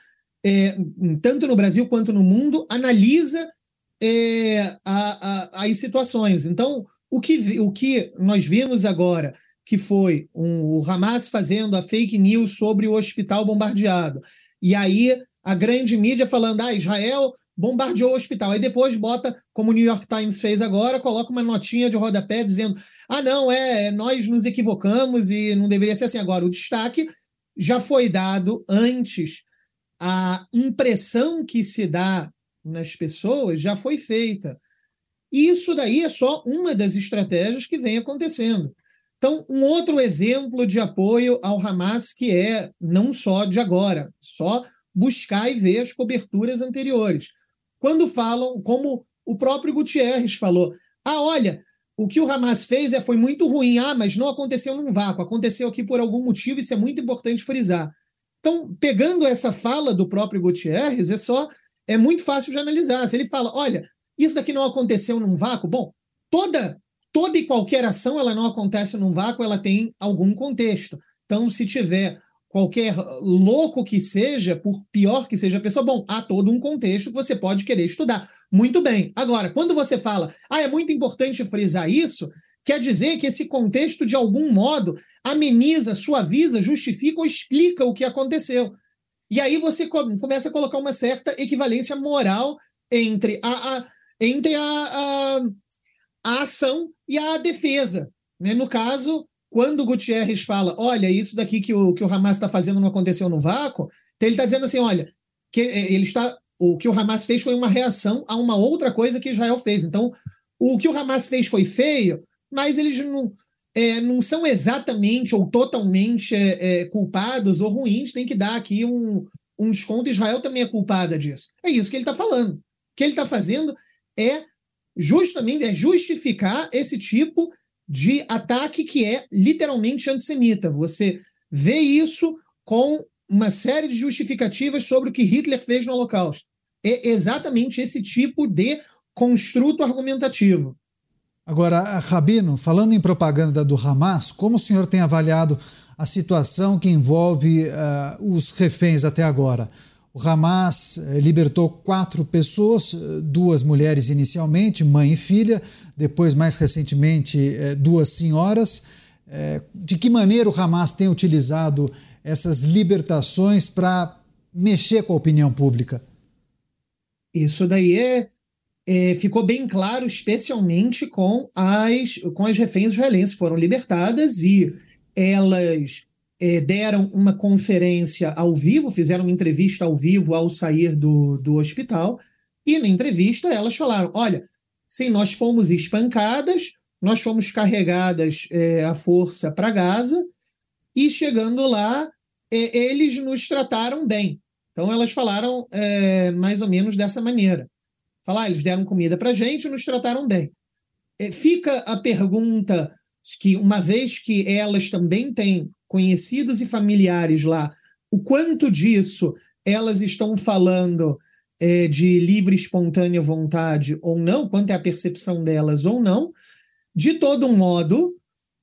é, tanto no Brasil quanto no mundo, analisa é, a, a, as situações. Então, o que, o que nós vimos agora, que foi um, o Hamas fazendo a fake news sobre o hospital bombardeado, e aí a grande mídia falando, ah, Israel bombardeou o hospital. Aí depois bota, como o New York Times fez agora, coloca uma notinha de rodapé dizendo, ah, não, é, é nós nos equivocamos e não deveria ser assim. Agora, o destaque já foi dado antes. A impressão que se dá nas pessoas já foi feita. E isso daí é só uma das estratégias que vem acontecendo. Então, um outro exemplo de apoio ao Hamas que é não só de agora, só buscar e ver as coberturas anteriores. Quando falam, como o próprio Gutierrez falou, ah, olha, o que o Hamas fez é, foi muito ruim, ah, mas não aconteceu num vácuo, aconteceu aqui por algum motivo, isso é muito importante frisar. Então, pegando essa fala do próprio Gutierrez, é só é muito fácil de analisar. Se ele fala, olha, isso daqui não aconteceu num vácuo, bom, toda toda e qualquer ação ela não acontece num vácuo, ela tem algum contexto. Então, se tiver qualquer louco que seja, por pior que seja a pessoa, bom, há todo um contexto que você pode querer estudar. Muito bem. Agora, quando você fala, ah, é muito importante frisar isso, quer dizer que esse contexto, de algum modo, ameniza, suaviza, justifica ou explica o que aconteceu. E aí você começa a colocar uma certa equivalência moral entre a, a entre a, a, a, ação e a defesa. Né? No caso, quando o Gutierrez fala, olha, isso daqui que o, que o Hamas está fazendo não aconteceu no vácuo, ele está dizendo assim, olha, que eh, ele está, o que o Hamas fez foi uma reação a uma outra coisa que Israel fez. Então, o que o Hamas fez foi feio, mas eles não, é, não são exatamente ou totalmente é, é, culpados ou ruins, tem que dar aqui um, um desconto. Israel também é culpada disso. É isso que ele está falando. O que ele está fazendo é justamente é justificar esse tipo de ataque que é literalmente antissemita. Você vê isso com uma série de justificativas sobre o que Hitler fez no Holocausto. É exatamente esse tipo de construto argumentativo. Agora, Rabino, falando em propaganda do Hamas, como o senhor tem avaliado a situação que envolve uh, os reféns até agora? O Hamas eh, libertou quatro pessoas, eh, duas mulheres inicialmente, mãe e filha, depois, mais recentemente, eh, duas senhoras. De que maneira o Hamas tem utilizado essas libertações para mexer com a opinião pública? Isso daí é é, ficou bem claro, especialmente com as, com as reféns israelenses que foram libertadas e elas é, deram uma conferência ao vivo, fizeram uma entrevista ao vivo ao sair do, do hospital, e na entrevista elas falaram: olha, sim, nós fomos espancadas, nós fomos carregadas é, à força para Gaza, e chegando lá, é, eles nos trataram bem. Então elas falaram é, mais ou menos dessa maneira. Falar, ah, eles deram comida para gente e nos trataram bem. É, fica a pergunta que, uma vez que elas também têm conhecidos e familiares lá, o quanto disso elas estão falando é, de livre, espontânea vontade ou não, quanto é a percepção delas ou não. De todo modo,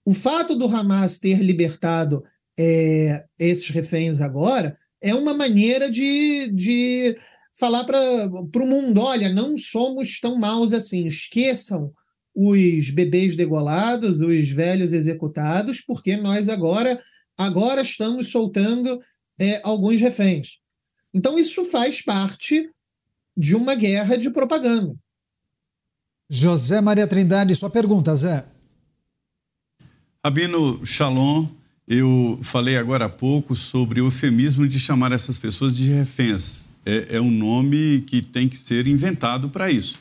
o fato do Hamas ter libertado é, esses reféns agora é uma maneira de, de falar para o mundo: olha, não somos tão maus assim, esqueçam os bebês degolados, os velhos executados, porque nós agora, agora estamos soltando é, alguns reféns. Então, isso faz parte de uma guerra de propaganda. José Maria Trindade, sua pergunta, Zé. Rabino Shalom, eu falei agora há pouco sobre o eufemismo de chamar essas pessoas de reféns é, é um nome que tem que ser inventado para isso.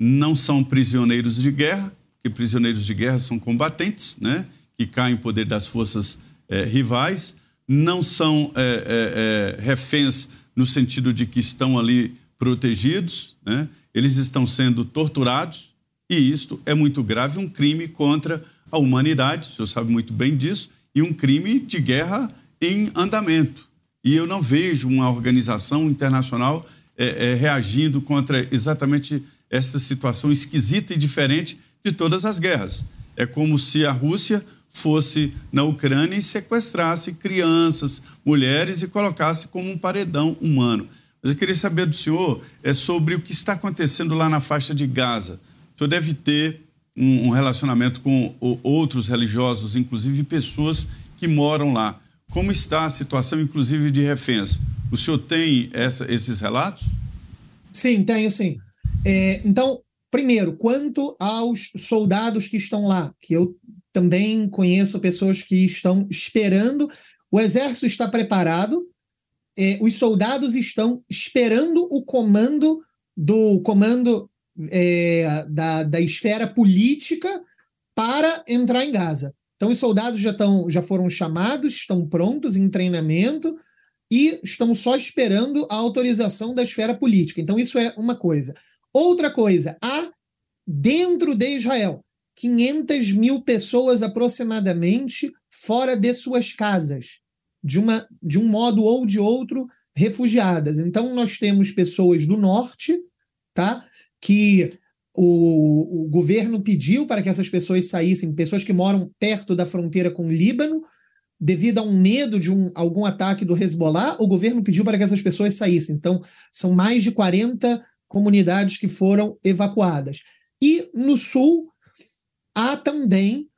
Não são prisioneiros de guerra, porque prisioneiros de guerra são combatentes, né? Que caem em poder das forças é, rivais. Não são é, é, é, reféns no sentido de que estão ali protegidos, né? Eles estão sendo torturados e isto é muito grave, um crime contra a humanidade, o senhor sabe muito bem disso, e um crime de guerra em andamento. E eu não vejo uma organização internacional é, é, reagindo contra exatamente esta situação esquisita e diferente de todas as guerras. É como se a Rússia fosse na Ucrânia e sequestrasse crianças, mulheres e colocasse como um paredão humano. Mas eu queria saber do senhor é sobre o que está acontecendo lá na faixa de Gaza. O senhor deve ter um, um relacionamento com outros religiosos, inclusive pessoas que moram lá. Como está a situação, inclusive, de reféns? O senhor tem essa, esses relatos? Sim, tenho sim. É, então, primeiro, quanto aos soldados que estão lá, que eu também conheço pessoas que estão esperando, o exército está preparado, é, os soldados estão esperando o comando do comando é, da, da esfera política para entrar em Gaza. Então, os soldados já, estão, já foram chamados, estão prontos em treinamento e estão só esperando a autorização da esfera política. Então, isso é uma coisa. Outra coisa, há dentro de Israel 500 mil pessoas aproximadamente fora de suas casas, de, uma, de um modo ou de outro, refugiadas. Então, nós temos pessoas do norte, tá? que o, o, governo pediu para que essas pessoas saíssem, pessoas que moram perto da fronteira com o Líbano, devido a um medo de um, algum ataque do Hezbollah, o governo pediu para que essas pessoas saíssem. Então, são mais de 40 comunidades que foram evacuadas. E no sul, há também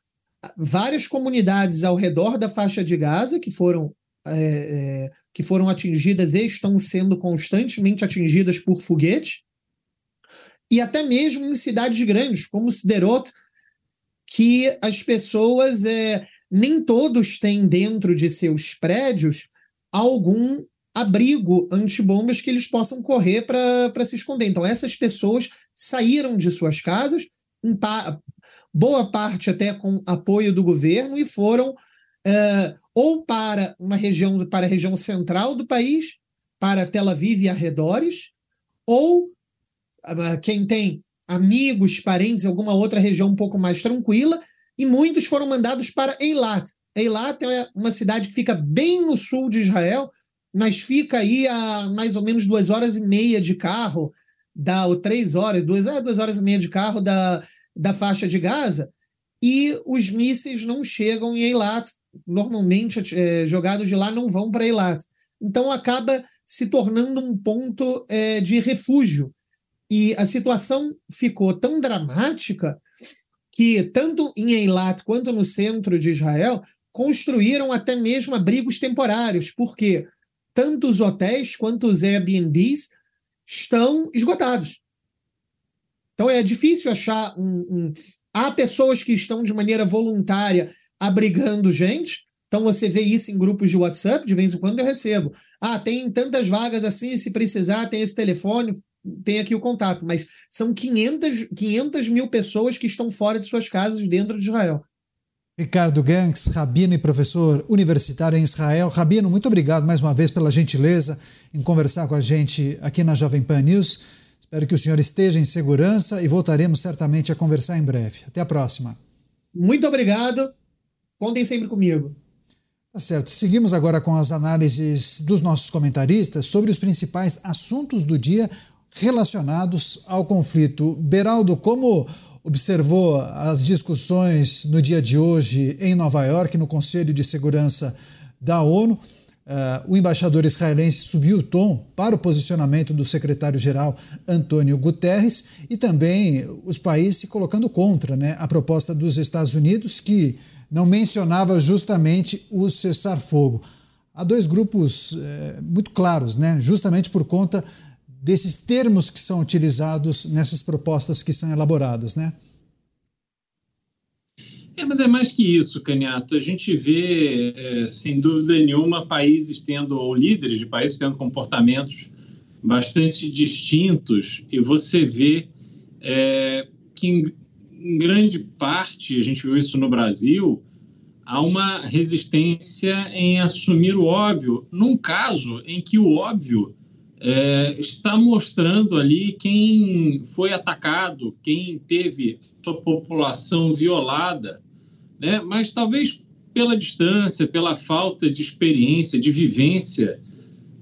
várias comunidades ao redor da faixa de Gaza que foram, é, é, que foram atingidas e estão sendo constantemente atingidas por foguetes e até mesmo em cidades grandes, como Sderot, que as pessoas, é, nem todos têm dentro de seus prédios algum abrigo antibombas que eles possam correr para se esconder. Então, essas pessoas saíram de suas casas, pa boa parte até com apoio do governo, e foram é, ou para uma região, para a região central do país, para Tel Aviv e arredores, ou ah, quem tem amigos, parentes, alguma outra região um pouco mais tranquila, e muitos foram mandados para Eilat. Eilat é uma cidade que fica bem no sul de Israel, mas fica aí a mais ou menos duas horas e meia de carro, da, ou três horas, duas, é, duas horas e meia de carro da, da faixa de Gaza, e os mísseis não chegam em Eilat. Normalmente, é, jogados de lá não vão para Eilat. Então, acaba se tornando um ponto é, de refúgio e a situação ficou tão dramática que, tanto em Eilat quanto no centro de Israel, construíram até mesmo abrigos temporários, porque tanto os hotéis quanto os Airbnbs estão esgotados. Então é difícil achar um, um... Há pessoas que estão de maneira voluntária abrigando gente. Então você vê isso em grupos de WhatsApp, de vez em quando eu recebo. Ah, tem tantas vagas assim, se precisar, tem esse telefone, tem aqui o contato, mas são 500, 500 mil pessoas que estão fora de suas casas dentro de Israel. Ricardo Ganks, rabino e professor universitário em Israel. Rabino, muito obrigado mais uma vez pela gentileza em conversar com a gente aqui na Jovem Pan News. Espero que o senhor esteja em segurança e voltaremos certamente a conversar em breve. Até a próxima. Muito obrigado. Contem sempre comigo. Tá certo. Seguimos agora com as análises dos nossos comentaristas sobre os principais assuntos do dia relacionados ao conflito. Beraldo, como observou as discussões no dia de hoje em Nova York, no Conselho de Segurança da ONU, Uh, o embaixador israelense subiu o tom para o posicionamento do secretário-geral Antônio Guterres e também os países se colocando contra né, a proposta dos Estados Unidos, que não mencionava justamente o cessar-fogo. Há dois grupos uh, muito claros, né, justamente por conta desses termos que são utilizados nessas propostas que são elaboradas, né? É, mas é mais que isso, Caniato. A gente vê, é, sem dúvida nenhuma, países tendo, ou líderes de países tendo comportamentos bastante distintos, e você vê é, que, em, em grande parte, a gente viu isso no Brasil, há uma resistência em assumir o óbvio, num caso em que o óbvio é, está mostrando ali quem foi atacado, quem teve sua população violada, né? mas talvez pela distância, pela falta de experiência, de vivência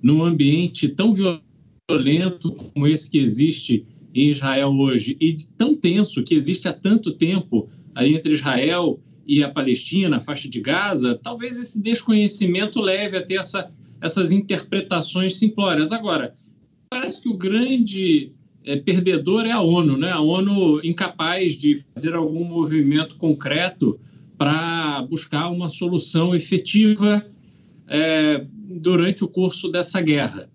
num ambiente tão violento como esse que existe em Israel hoje e tão tenso que existe há tanto tempo ali entre Israel e a Palestina, a faixa de Gaza, talvez esse desconhecimento leve a ter essa, essas interpretações simplórias. Agora, parece que o grande é, perdedor é a ONU, né? A ONU incapaz de fazer algum movimento concreto para buscar uma solução efetiva é, durante o curso dessa guerra.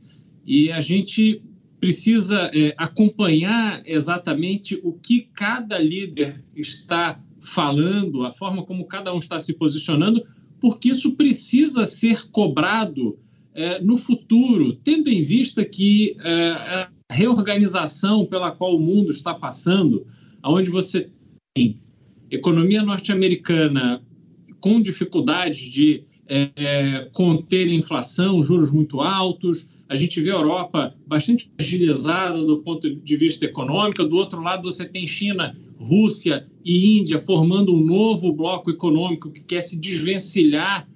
E a gente precisa é, acompanhar exatamente o que cada líder está falando, a forma como cada um está se posicionando, porque isso precisa ser cobrado é, no futuro, tendo em vista que é, a reorganização pela qual o mundo está passando, onde você economia norte-americana com dificuldade de é, é, conter inflação, juros muito altos. A gente vê a Europa bastante agilizada do ponto de vista econômico. Do outro lado, você tem China, Rússia e Índia formando um novo bloco econômico que quer se desvencilhar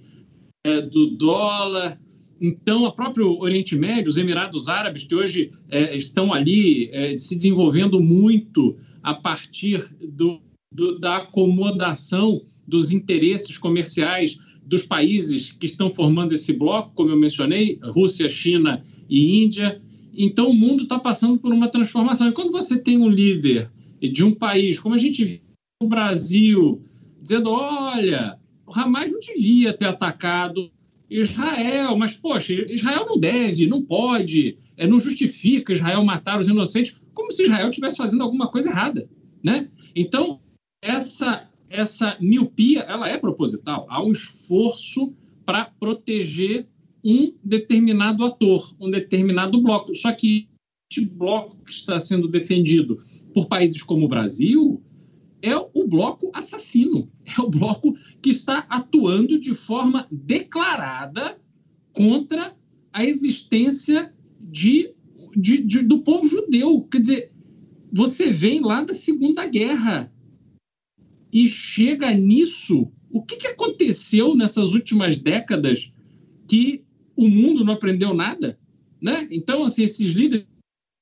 é, do dólar. Então, a próprio Oriente Médio, os Emirados Árabes, que hoje é, estão ali é, se desenvolvendo muito a partir do, do, da acomodação dos interesses comerciais dos países que estão formando esse bloco, como eu mencionei, Rússia, China e Índia. Então, o mundo está passando por uma transformação. E quando você tem um líder de um país, como a gente viu no Brasil, dizendo: olha, o Hamas não devia ter atacado Israel, mas, poxa, Israel não deve, não pode, é, não justifica Israel matar os inocentes, como se Israel estivesse fazendo alguma coisa errada. Né? Então, essa essa miopia ela é proposital. Há um esforço para proteger um determinado ator, um determinado bloco. Só que este bloco que está sendo defendido por países como o Brasil é o bloco assassino, é o bloco que está atuando de forma declarada contra a existência de, de, de do povo judeu. Quer dizer, você vem lá da Segunda Guerra e chega nisso, o que, que aconteceu nessas últimas décadas que o mundo não aprendeu nada? Né? Então, assim, esses líderes,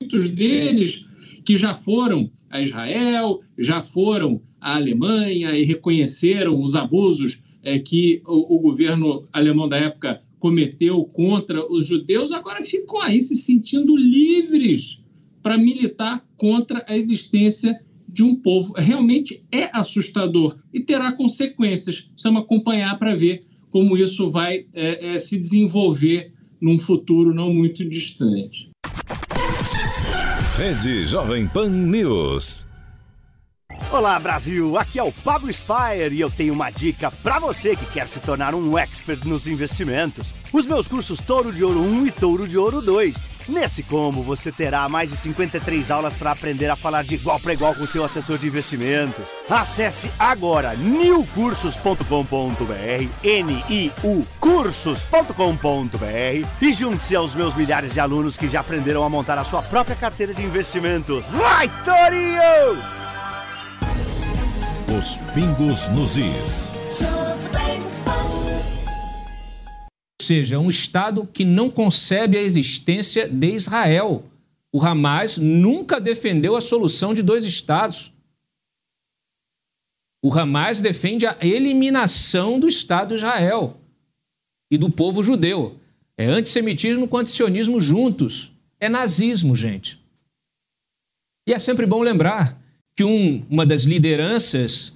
muitos deles que já foram a Israel, já foram à Alemanha e reconheceram os abusos é, que o, o, governo alemão da época cometeu contra os judeus, agora ficam aí se sentindo livres para militar contra a existência de um povo. Realmente é assustador e terá consequências. Precisamos acompanhar para ver como isso vai é, é, se desenvolver num futuro não muito distante. Rede Jovem Pan News. Olá Brasil, aqui é o Pablo Spire e eu tenho uma dica para você que quer se tornar um expert nos investimentos. Os meus cursos Touro de Ouro 1 e Touro de Ouro 2. Nesse combo você terá mais de 53 aulas para aprender a falar de igual para igual com seu assessor de investimentos. Acesse agora newcursos.com.br, N I U cursos.com.br e junte-se aos meus milhares de alunos que já aprenderam a montar a sua própria carteira de investimentos. Vai, Torinho! Os pingos nos is. Ou seja, um Estado que não concebe a existência de Israel. O Hamas nunca defendeu a solução de dois Estados. O Hamas defende a eliminação do Estado de Israel e do povo judeu. É antissemitismo com antisionismo juntos. É nazismo, gente. E é sempre bom lembrar que um, uma das lideranças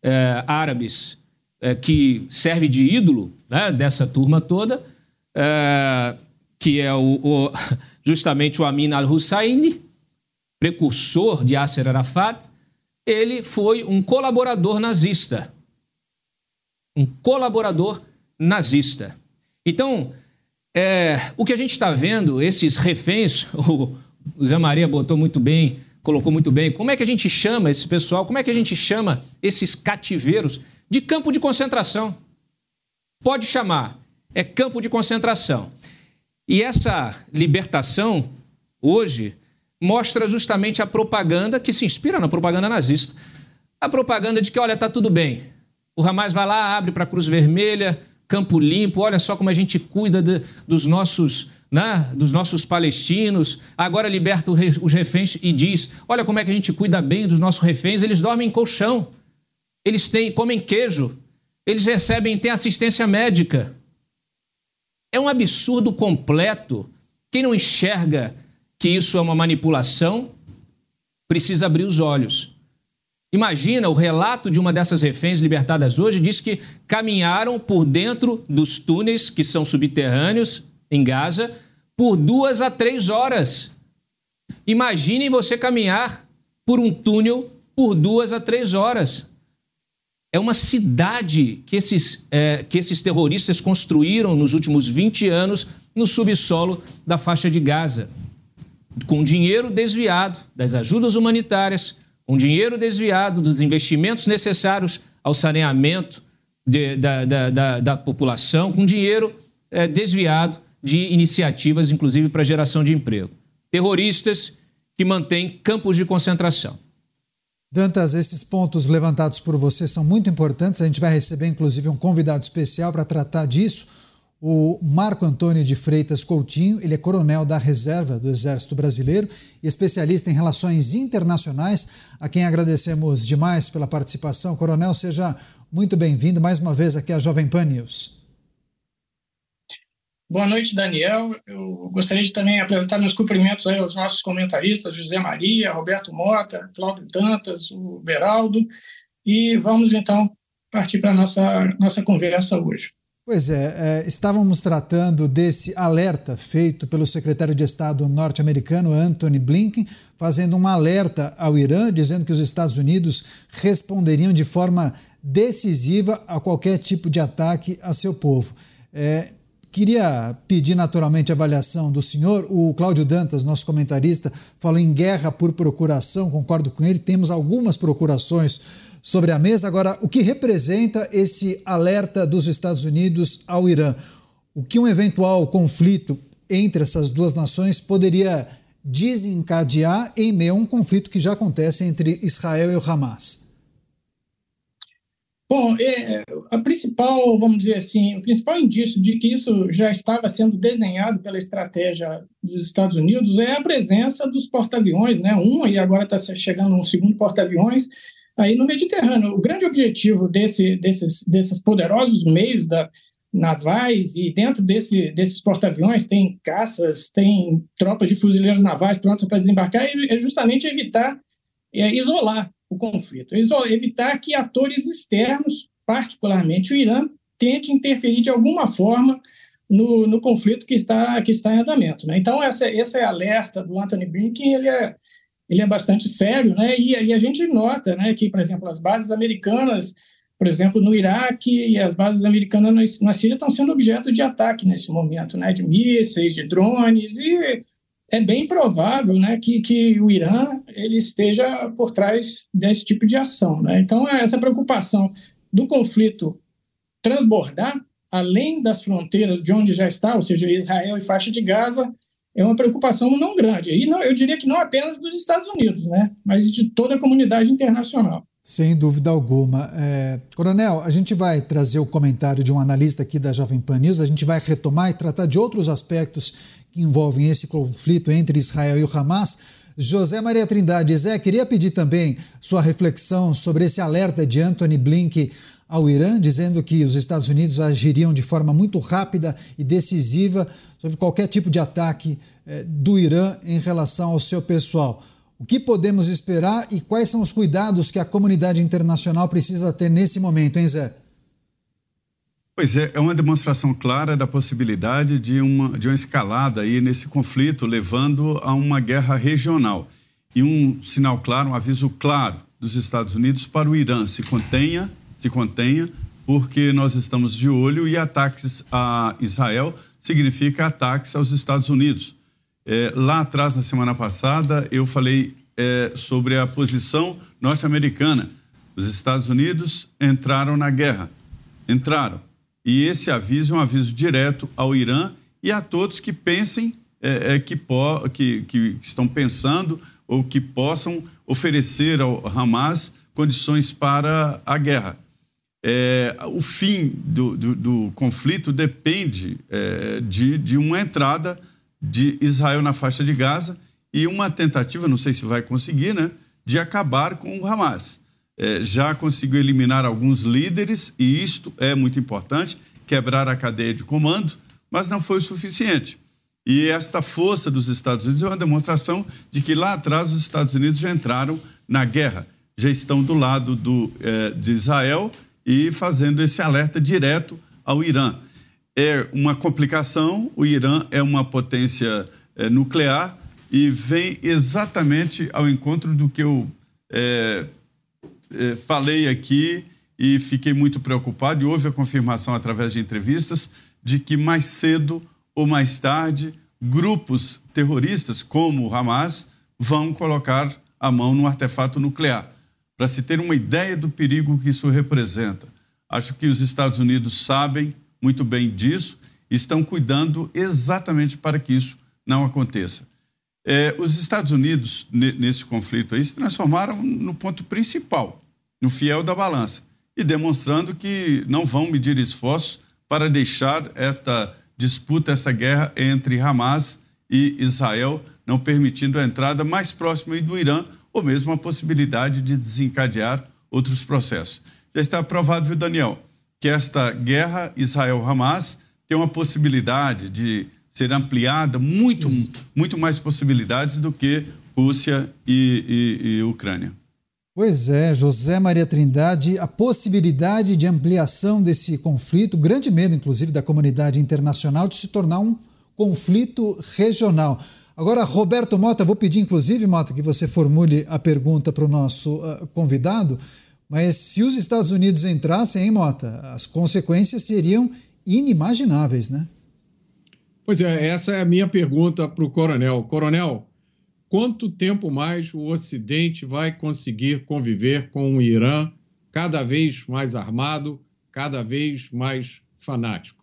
é, árabes é, que serve de ídolo né, dessa turma toda, é, que é o, o, justamente o Amin al-Hussein, precursor de Yasser Arafat, ele foi um colaborador nazista. Um colaborador nazista. Então, é, o que a gente está vendo, esses reféns, o Zé Maria botou muito bem colocou muito bem. Como é que a gente chama esse pessoal? Como é que a gente chama esses cativeiros de campo de concentração? Pode chamar, é campo de concentração. E essa libertação, hoje, mostra justamente a propaganda que se inspira na propaganda nazista. A propaganda de que, olha, tá tudo bem. O Hamas vai lá, abre para a Cruz Vermelha, campo limpo, olha só como a gente cuida de, dos nossos né, dos nossos palestinos, agora liberta os reféns e diz: olha como é que a gente cuida bem dos nossos reféns, eles dormem em colchão, eles têm, comem queijo, eles recebem, têm assistência médica. É um absurdo completo. Quem não enxerga que isso é uma manipulação, precisa abrir os olhos. Imagina o relato de uma dessas reféns libertadas hoje diz que caminharam por dentro dos túneis que são subterrâneos em Gaza por duas a três horas. Imaginem você caminhar por um túnel por duas a três horas. É uma cidade que esses, é, que esses terroristas construíram nos últimos 20 anos no subsolo da faixa de Gaza, com dinheiro desviado das ajudas humanitárias, com dinheiro desviado dos investimentos necessários ao saneamento de, da, da, da, da, população, com dinheiro é, desviado de iniciativas, inclusive para geração de emprego. Terroristas que mantêm campos de concentração. Dantas, esses pontos levantados por você são muito importantes. A gente vai receber, inclusive, um convidado especial para tratar disso, o Marco Antônio de Freitas Coutinho. Ele é coronel da reserva do Exército Brasileiro e especialista em relações internacionais, a quem agradecemos demais pela participação. Coronel, seja muito bem-vindo mais uma vez aqui à Jovem Pan News. Boa noite, Daniel. Eu gostaria de também apresentar meus cumprimentos aos nossos comentaristas, José Maria, Roberto Mota, Cláudio Dantas, o Beraldo, e vamos então partir para a nossa, nossa conversa hoje. Pois é, é, estávamos tratando desse alerta feito pelo secretário de Estado norte-americano Anthony Blinken, fazendo um alerta ao Irã, dizendo que os Estados Unidos responderiam de forma decisiva a qualquer tipo de ataque a seu povo. É, Queria pedir naturalmente a avaliação do senhor. O Cláudio Dantas, nosso comentarista, falou em guerra por procuração, concordo com ele. Temos algumas procurações sobre a mesa. Agora, o que representa esse alerta dos Estados Unidos ao Irã? O que um eventual conflito entre essas duas nações poderia desencadear em meio a um conflito que já acontece entre Israel e o Hamas? Bom, é, a principal, vamos dizer assim, o principal indício de que isso já estava sendo desenhado pela estratégia dos Estados Unidos é a presença dos porta-aviões, né? Um e agora está chegando um segundo porta-aviões aí no Mediterrâneo. O grande objetivo desse, desses, desses poderosos meios da, navais e dentro desse, desses porta-aviões tem caças, tem tropas de fuzileiros navais prontas para desembarcar e é justamente evitar é, isolar o conflito, evitar que atores externos, particularmente o Irã, tente interferir de alguma forma no, no conflito que está, que está em andamento. Né? Então, essa, esse alerta do Anthony Blinken ele é, ele é bastante sério, né? e, e a gente nota né, que, por exemplo, as bases americanas, por exemplo, no Iraque e as bases americanas na Síria estão sendo objeto de ataque nesse momento, né, de mísseis, de drones, e é bem provável né, que, que o Irã ele esteja por trás desse tipo de ação. Né? Então, essa preocupação do conflito transbordar além das fronteiras de onde já está, ou seja, Israel e faixa de Gaza, é uma preocupação não grande. E não, eu diria que não apenas dos Estados Unidos, né, mas de toda a comunidade internacional. Sem dúvida alguma. É, Coronel, a gente vai trazer o comentário de um analista aqui da Jovem Pan News, a gente vai retomar e tratar de outros aspectos que envolvem esse conflito entre Israel e o Hamas. José Maria Trindade, Zé, queria pedir também sua reflexão sobre esse alerta de Anthony Blink ao Irã, dizendo que os Estados Unidos agiriam de forma muito rápida e decisiva sobre qualquer tipo de ataque eh, do Irã em relação ao seu pessoal. O que podemos esperar e quais são os cuidados que a comunidade internacional precisa ter nesse momento, hein, Zé? Pois é, é uma demonstração clara da possibilidade de uma, de uma escalada aí nesse conflito, levando a uma guerra regional. E um sinal claro, um aviso claro dos Estados Unidos para o Irã: se contenha, se contenha, porque nós estamos de olho e ataques a Israel significa ataques aos Estados Unidos. É, lá atrás, na semana passada, eu falei é, sobre a posição norte-americana. Os Estados Unidos entraram na guerra. Entraram e esse aviso é um aviso direto ao Irã e a todos que pensem é, é, que, po, que, que, estão pensando ou que possam oferecer ao Hamas condições para a guerra. É, o fim do, do, do, conflito depende é, de, de uma entrada de Israel na faixa de Gaza e uma tentativa, não sei se vai conseguir, né, de acabar com o Hamas. É, já conseguiu eliminar alguns líderes, e isto é muito importante quebrar a cadeia de comando, mas não foi o suficiente. E esta força dos Estados Unidos é uma demonstração de que lá atrás os Estados Unidos já entraram na guerra, já estão do lado do, eh, de Israel e fazendo esse alerta direto ao Irã. É uma complicação, o Irã é uma potência eh, nuclear e vem exatamente ao encontro do que eu eh, falei aqui e fiquei muito preocupado, e houve a confirmação através de entrevistas de que mais cedo ou mais tarde grupos terroristas como o Hamas vão colocar a mão no artefato nuclear. Para se ter uma ideia do perigo que isso representa, acho que os Estados Unidos sabem muito bem disso e estão cuidando exatamente para que isso não aconteça. É, os Estados Unidos, nesse conflito aí, se transformaram no ponto principal, no fiel da balança e demonstrando que não vão medir esforços para deixar esta disputa, essa guerra entre Hamas e Israel, não permitindo a entrada mais próxima do Irã ou mesmo a possibilidade de desencadear outros processos. Já está provado, viu, Daniel, que esta guerra Israel-Hamas tem uma possibilidade de ser ampliada, muito, muito mais possibilidades do que Rússia e, e, e Ucrânia. Pois é, José Maria Trindade, a possibilidade de ampliação desse conflito, grande medo, inclusive, da comunidade internacional de se tornar um conflito regional. Agora, Roberto Mota, vou pedir, inclusive, Mota, que você formule a pergunta para o nosso uh, convidado, mas se os Estados Unidos entrassem, hein, Mota, as consequências seriam inimagináveis, né? Pois é, essa é a minha pergunta para o Coronel. Coronel, quanto tempo mais o Ocidente vai conseguir conviver com o Irã cada vez mais armado, cada vez mais fanático?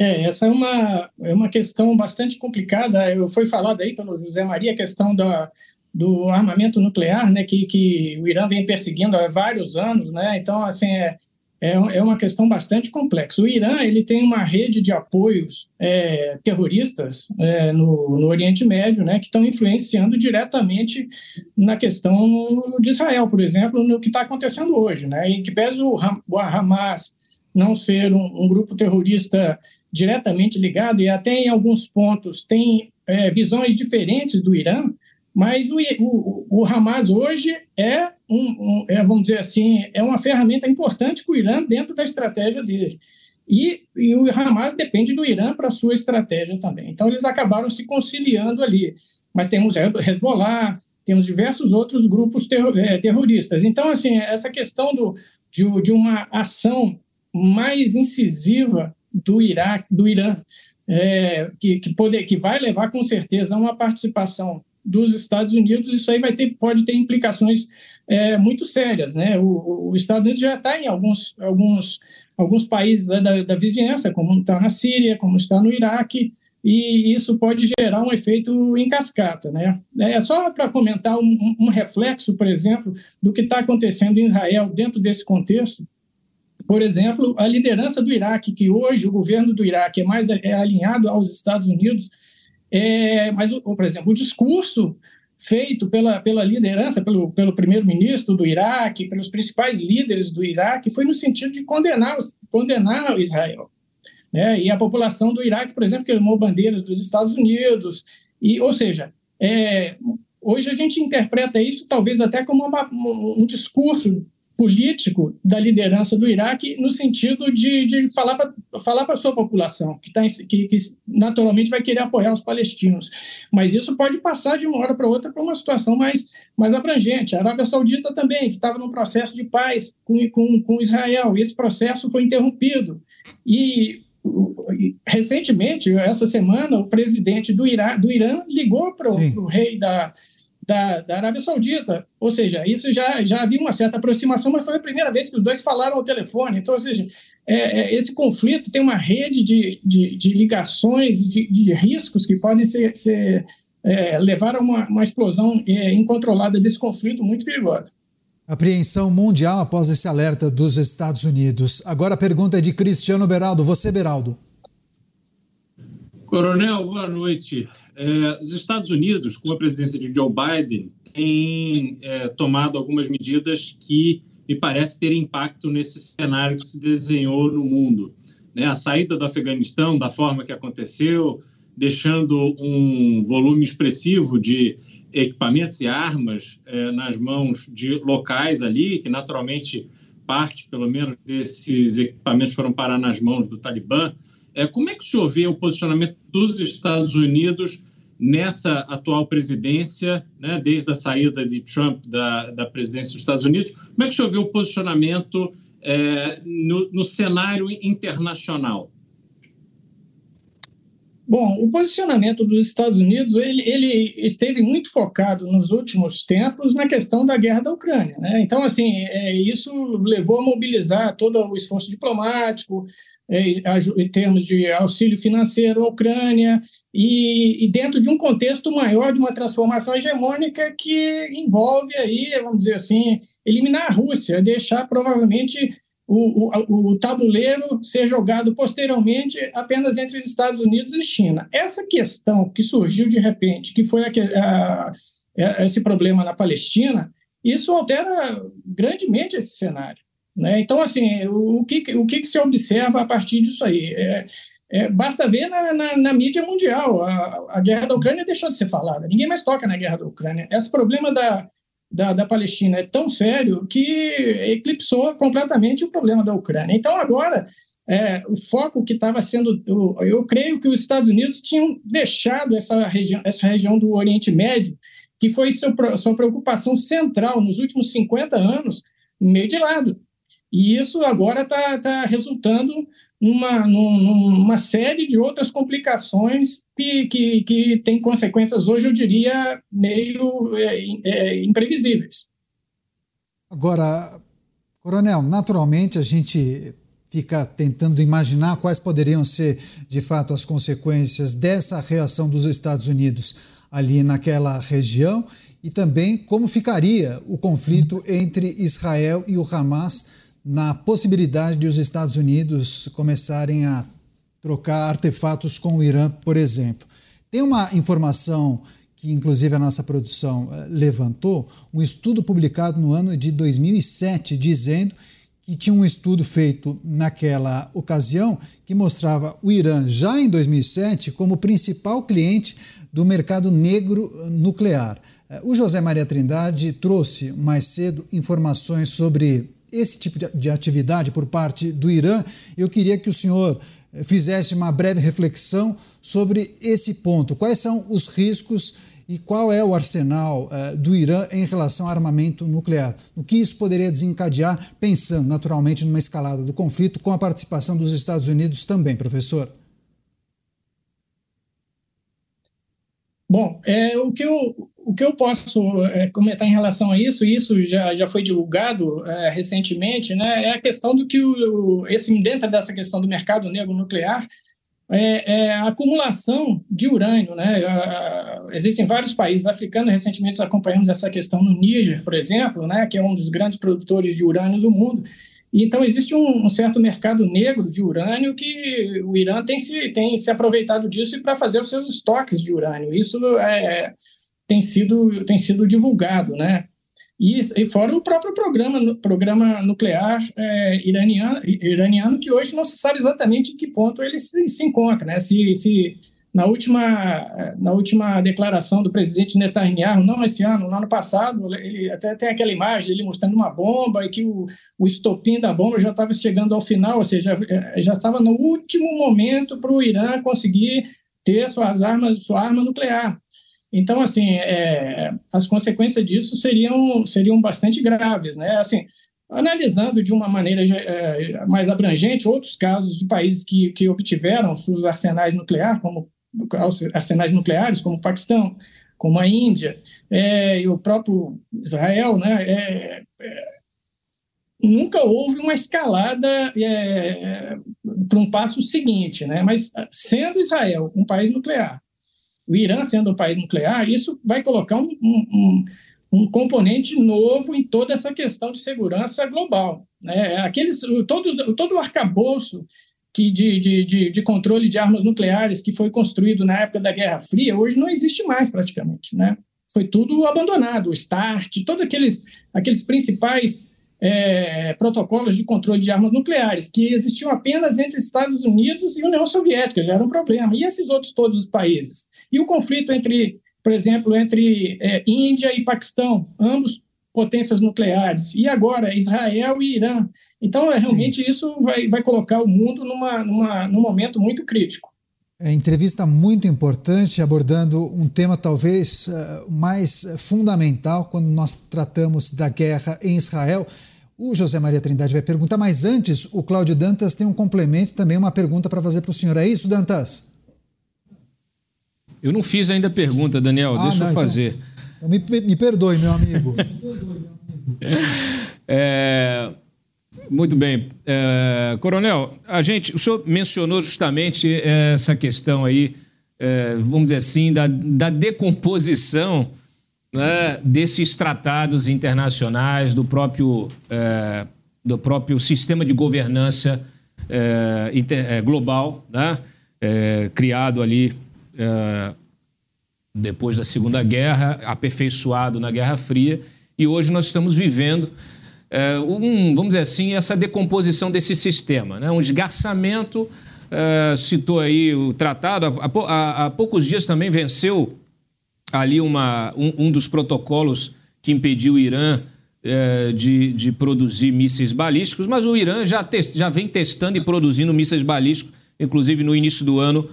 É, essa é uma, é uma questão bastante complicada. Eu, foi falado aí pelo José Maria a questão da, do armamento nuclear, né, que, que o Irã vem perseguindo há vários anos, né? Então, assim, é, é, é uma questão bastante complexa. O Irã ele tem uma rede de apoios é, terroristas é, no, no, Oriente Médio, né, que estão influenciando diretamente na questão de Israel, por exemplo, no que está acontecendo hoje, né, e que pese o, o Hamas não ser um, um, grupo terrorista diretamente ligado e até em alguns pontos tem é, visões diferentes do Irã, mas o, o, o Hamas hoje é, um, um, é, vamos dizer assim, é uma ferramenta importante para o Irã dentro da estratégia dele. E, e o Hamas depende do Irã para sua estratégia também. Então, eles acabaram se conciliando ali. Mas temos Hezbollah, temos diversos outros grupos terror, é, terroristas. Então, assim, essa questão do, de, de uma ação mais incisiva do, Iraque, do Irã, é, que, que, poder, que vai levar com certeza a uma participação dos Estados Unidos, isso aí vai ter, pode ter implicações é, muito sérias. Né? O, o Estados Unidos já está em alguns, alguns, alguns países da, da vizinhança, como está na Síria, como está no Iraque, e isso pode gerar um efeito em cascata. Né? É só para comentar um, um, reflexo, por exemplo, do que está acontecendo em Israel dentro desse contexto. Por exemplo, a liderança do Iraque, que hoje o governo do Iraque é mais é alinhado aos Estados Unidos, é, mas, por exemplo, o discurso feito pela, pela liderança, pelo, pelo primeiro-ministro do Iraque, pelos principais líderes do Iraque, foi no sentido de condenar, condenar Israel. Né? E a população do Iraque, por exemplo, queimou bandeiras dos Estados Unidos, e, ou seja, é, hoje a gente interpreta isso talvez até como uma, um discurso político da liderança do Iraque no sentido de, de falar para falar a sua população, que, tá em, que, que, naturalmente vai querer apoiar os palestinos. Mas isso pode passar de uma hora para outra para uma situação mais, mais abrangente. A Arábia Saudita também, que estava num processo de paz com, com, com Israel, e esse processo foi interrompido. E recentemente, essa semana, o presidente do, Irã, do Irã ligou para o rei da, da, da Arábia Saudita. Ou seja, isso já, já havia uma certa aproximação, mas foi a primeira vez que os dois falaram ao telefone. Então, ou seja, é, é, esse conflito tem uma rede de, de, de ligações, de, de, riscos que podem ser, ser é, levar a uma, uma explosão é, incontrolada desse conflito muito perigosa. Apreensão mundial após esse alerta dos Estados Unidos. Agora a pergunta é de Cristiano Beraldo. Você, Beraldo. Coronel, boa noite. É, os Estados Unidos, com a presidência de Joe Biden, têm é, tomado algumas medidas que me parece ter impacto nesse cenário que se desenhou no mundo. Né? A saída do Afeganistão, da forma que aconteceu, deixando um volume expressivo de equipamentos e armas é, nas mãos de locais ali, que naturalmente parte, pelo menos, desses equipamentos foram parar nas mãos do Talibã. É, como é que o senhor vê o posicionamento dos Estados Unidos nessa atual presidência, né, desde a saída de Trump da, da presidência dos Estados Unidos? Como é que o senhor vê o posicionamento é, no, no cenário internacional? Bom, o posicionamento dos Estados Unidos ele, ele, esteve muito focado nos últimos tempos na questão da guerra da Ucrânia. Né? Então, assim, é, isso levou a mobilizar todo o esforço diplomático, em termos de auxílio financeiro à Ucrânia, e, e, dentro de um contexto maior de uma transformação hegemônica que envolve aí, vamos dizer assim, eliminar a Rússia, deixar provavelmente o, o, o, tabuleiro ser jogado posteriormente apenas entre os Estados Unidos e China. Essa questão que surgiu de repente, que foi a, a, a, esse problema na Palestina, isso altera grandemente esse cenário. Né? Então, assim, o, que, o que, se observa a partir disso aí? É, é, basta ver na, na, na, mídia mundial. A, a guerra da Ucrânia deixou de ser falada. Ninguém mais toca na guerra da Ucrânia. Esse problema da, da, da Palestina é tão sério que eclipsou completamente o problema da Ucrânia. Então, agora, é, o foco que estava sendo. Eu, eu, creio que os Estados Unidos tinham deixado essa região, essa região do Oriente Médio, que foi seu, sua preocupação central nos últimos 50 anos, meio de lado. E isso agora está tá resultando uma, numa série de outras complicações que, que, que têm consequências hoje, eu diria, meio é, é, imprevisíveis. Agora, Coronel, naturalmente a gente fica tentando imaginar quais poderiam ser, de fato, as consequências dessa reação dos Estados Unidos ali naquela região e também como ficaria o conflito entre Israel e o Hamas na possibilidade de os Estados Unidos começarem a trocar artefatos com o Irã, por exemplo. Tem uma informação que, inclusive, a nossa produção eh, levantou, um estudo publicado no ano de 2007, dizendo que tinha um estudo feito naquela ocasião que mostrava o Irã, já em 2007, como principal cliente do mercado negro nuclear. Eh, o José Maria Trindade trouxe mais cedo informações sobre esse tipo de atividade por parte do Irã. Eu queria que o senhor eh, fizesse uma breve reflexão sobre esse ponto. Quais são os riscos e qual é o arsenal uh, do Irã em relação ao armamento nuclear? O que isso poderia desencadear, pensando naturalmente numa escalada do conflito, com a participação dos Estados Unidos também, professor? Bom, é, o, que eu, o que eu posso é, comentar em relação a isso, e isso já, já foi divulgado é, recentemente, né, é a questão do que o, esse, dentro dessa questão do mercado negro nuclear, é, é a acumulação de urânio. Né? existem vários países africanos, recentemente acompanhamos essa questão no Níger, por exemplo, né, que é um dos grandes produtores de urânio do mundo, então, existe um, um, certo mercado negro de urânio que o Irã tem se, tem se aproveitado disso para fazer os seus estoques de urânio. Isso é, tem, sido, tem sido divulgado, né? E, e fora o próprio programa, programa nuclear é, iraniano, iraniano, que hoje não se sabe exatamente em que ponto ele se, se encontra, né? Se, se na última, na última declaração do presidente Netanyahu, não esse ano, no ano passado, ele até tem aquela imagem ele mostrando uma bomba e que o, o estopim da bomba já estava chegando ao final, ou seja, já estava no último momento para o Irã conseguir ter suas armas, sua arma nuclear. Então, assim, é, as consequências disso seriam, seriam bastante graves, né? Assim, analisando de uma maneira é, mais abrangente outros casos de países que, que obtiveram seus arsenais nucleares, como arsenais nucleares, como o Paquistão, como a Índia, é, e o próprio Israel, né, é, é, nunca houve uma escalada é, para um passo seguinte, né, mas sendo Israel um país nuclear, o Irã sendo um país nuclear, isso vai colocar um, um, um componente novo em toda essa questão de segurança global. Né? Aqueles, todo, todo o arcabouço que de, de, de, de, controle de armas nucleares que foi construído na época da Guerra Fria, hoje não existe mais praticamente, né? Foi tudo abandonado, o START, todos aqueles, aqueles principais é, protocolos de controle de armas nucleares, que existiam apenas entre Estados Unidos e União Soviética, já era um problema. E esses outros todos os países? E o conflito entre, por exemplo, entre é, Índia e Paquistão, ambos potências nucleares, e agora Israel e Irã. Então, é, realmente, Sim. isso vai, vai colocar o mundo numa, numa, num momento muito crítico. É, entrevista muito importante, abordando um tema talvez uh, mais fundamental quando nós tratamos da guerra em Israel. O José Maria Trindade vai perguntar, mas antes, o Cláudio Dantas tem um complemento também, uma pergunta para fazer para o senhor. É isso, Dantas? Eu não fiz ainda a pergunta, Daniel, ah, deixa não, eu então fazer. Então... Então me, me perdoe, meu amigo. é, muito bem. É, coronel, a gente, o senhor mencionou justamente essa questão aí, é, vamos dizer assim, da, da decomposição né, desses tratados internacionais, do próprio, é, do próprio sistema de governança é, inter, é, global, né, criado ali depois da Segunda Guerra, aperfeiçoado na Guerra Fria, e hoje nós estamos vivendo, é, um, vamos dizer assim, essa decomposição desse sistema, né? um esgarçamento. É, citou aí o tratado, há, há, há, poucos dias também venceu ali uma, um, um dos protocolos que impediu o Irã é, de, de, produzir mísseis balísticos, mas o Irã já, te, já vem testando e produzindo mísseis balísticos, inclusive no início do ano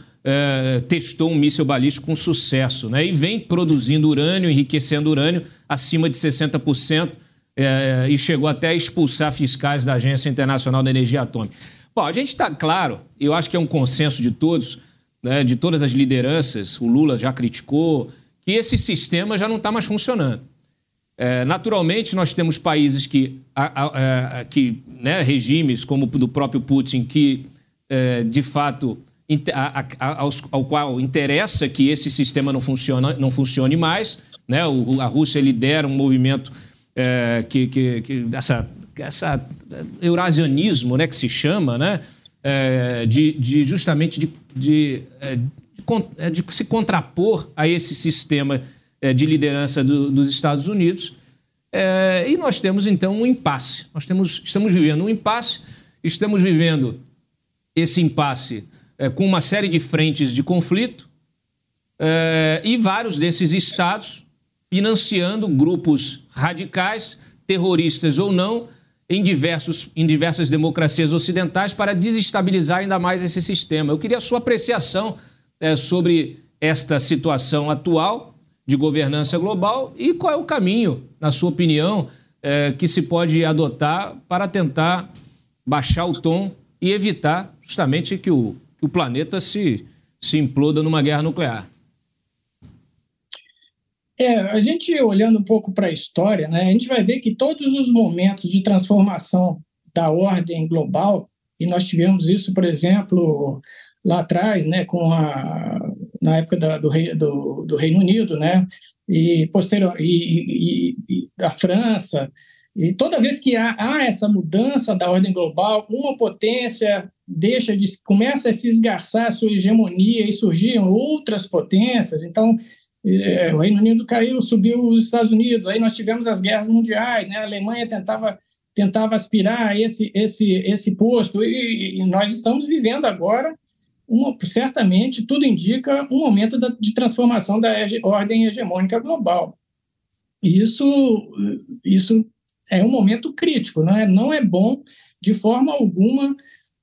testou um míssil balístico com sucesso, né? E vem produzindo urânio, enriquecendo urânio acima de 60%, é, e chegou até a expulsar fiscais da Agência Internacional da Energia Atômica. Bom, a gente está claro, eu acho que é um consenso de todos, né, de todas as lideranças, o Lula já criticou, que esse sistema já não está mais funcionando. É, naturalmente, nós temos países que, a, a, a, que né, regimes como o do próprio Putin, que é, de fato ao qual interessa que esse sistema não, funciona, não funcione mais. Né? O, a Rússia lidera um movimento é, que, que, que essa, essa eurasianismo né, que se chama, né? É, de, de, justamente de, de, é, é, de, se contrapor a esse sistema é, de liderança do, dos Estados Unidos. É, e nós temos, então, um impasse. Nós temos, estamos vivendo um impasse, estamos vivendo esse impasse é, com uma série de frentes de conflito é, e vários desses estados financiando grupos radicais, terroristas ou não, em, diversos, em diversas democracias ocidentais para desestabilizar ainda mais esse sistema. Eu queria a sua apreciação é, sobre esta situação atual de governança global e qual é o caminho, na sua opinião, é, que se pode adotar para tentar baixar o tom e evitar justamente que o que o planeta se, se imploda numa guerra nuclear. É, a gente olhando um pouco para a história, né, a gente vai ver que todos os momentos de transformação da ordem global, e nós tivemos isso, por exemplo, lá atrás, né, com a, na época da, do, rei, do, do, Reino Unido, né, e, posterior, e, e, e a França, e toda vez que há, há, essa mudança da ordem global, uma potência deixa de começa a se esgarçar a sua hegemonia e surgiam outras potências. Então, é, o Reino Unido caiu, subiu os Estados Unidos. Aí nós tivemos as guerras mundiais, né? A Alemanha tentava tentava aspirar esse esse esse posto e, e nós estamos vivendo agora uma, certamente tudo indica um momento da, de transformação da ordem hegemônica global. Isso isso é um momento crítico, não é não é bom de forma alguma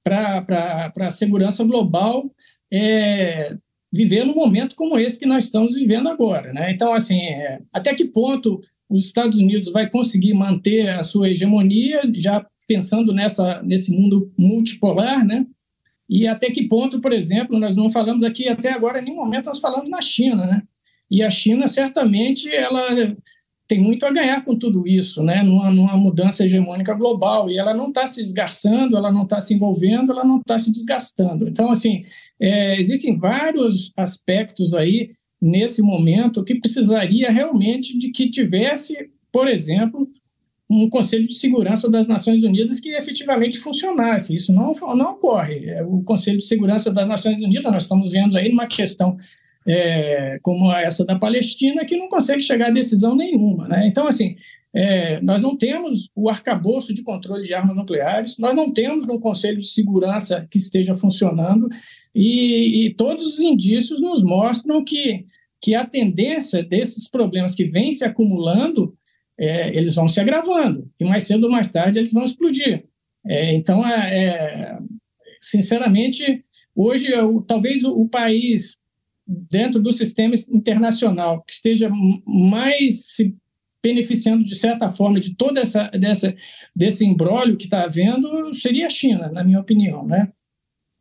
para a segurança global é, viver num momento como esse que nós estamos vivendo agora. Né? Então, assim, é, até que ponto os Estados Unidos vai conseguir manter a sua hegemonia, já pensando nessa, nesse mundo multipolar, né? E até que ponto, por exemplo, nós não falamos aqui até agora, em nenhum momento nós falamos na China, né? E a China, certamente, ela tem muito a ganhar com tudo isso, né? numa, numa mudança hegemônica global. E ela não está se esgarçando, ela não está se envolvendo, ela não está se desgastando. Então, assim, é, existem vários aspectos aí nesse momento que precisaria realmente de que tivesse, por exemplo, um Conselho de Segurança das Nações Unidas que efetivamente funcionasse. Isso não, não ocorre. É, o Conselho de Segurança das Nações Unidas, nós estamos vendo aí uma questão é, como essa da Palestina, que não consegue chegar a decisão nenhuma. Né? Então, assim, é, nós não temos o arcabouço de controle de armas nucleares, nós não temos um Conselho de Segurança que esteja funcionando, e, e todos os indícios nos mostram que, que a tendência desses problemas que vêm se acumulando é, eles vão se agravando, e mais cedo ou mais tarde eles vão explodir. É, então, é, é sinceramente, hoje, talvez o, o, país, dentro do sistema internacional, que esteja mais se beneficiando, de certa forma, de todo essa, dessa, desse embrólio que está havendo, seria a China, na minha opinião. Né?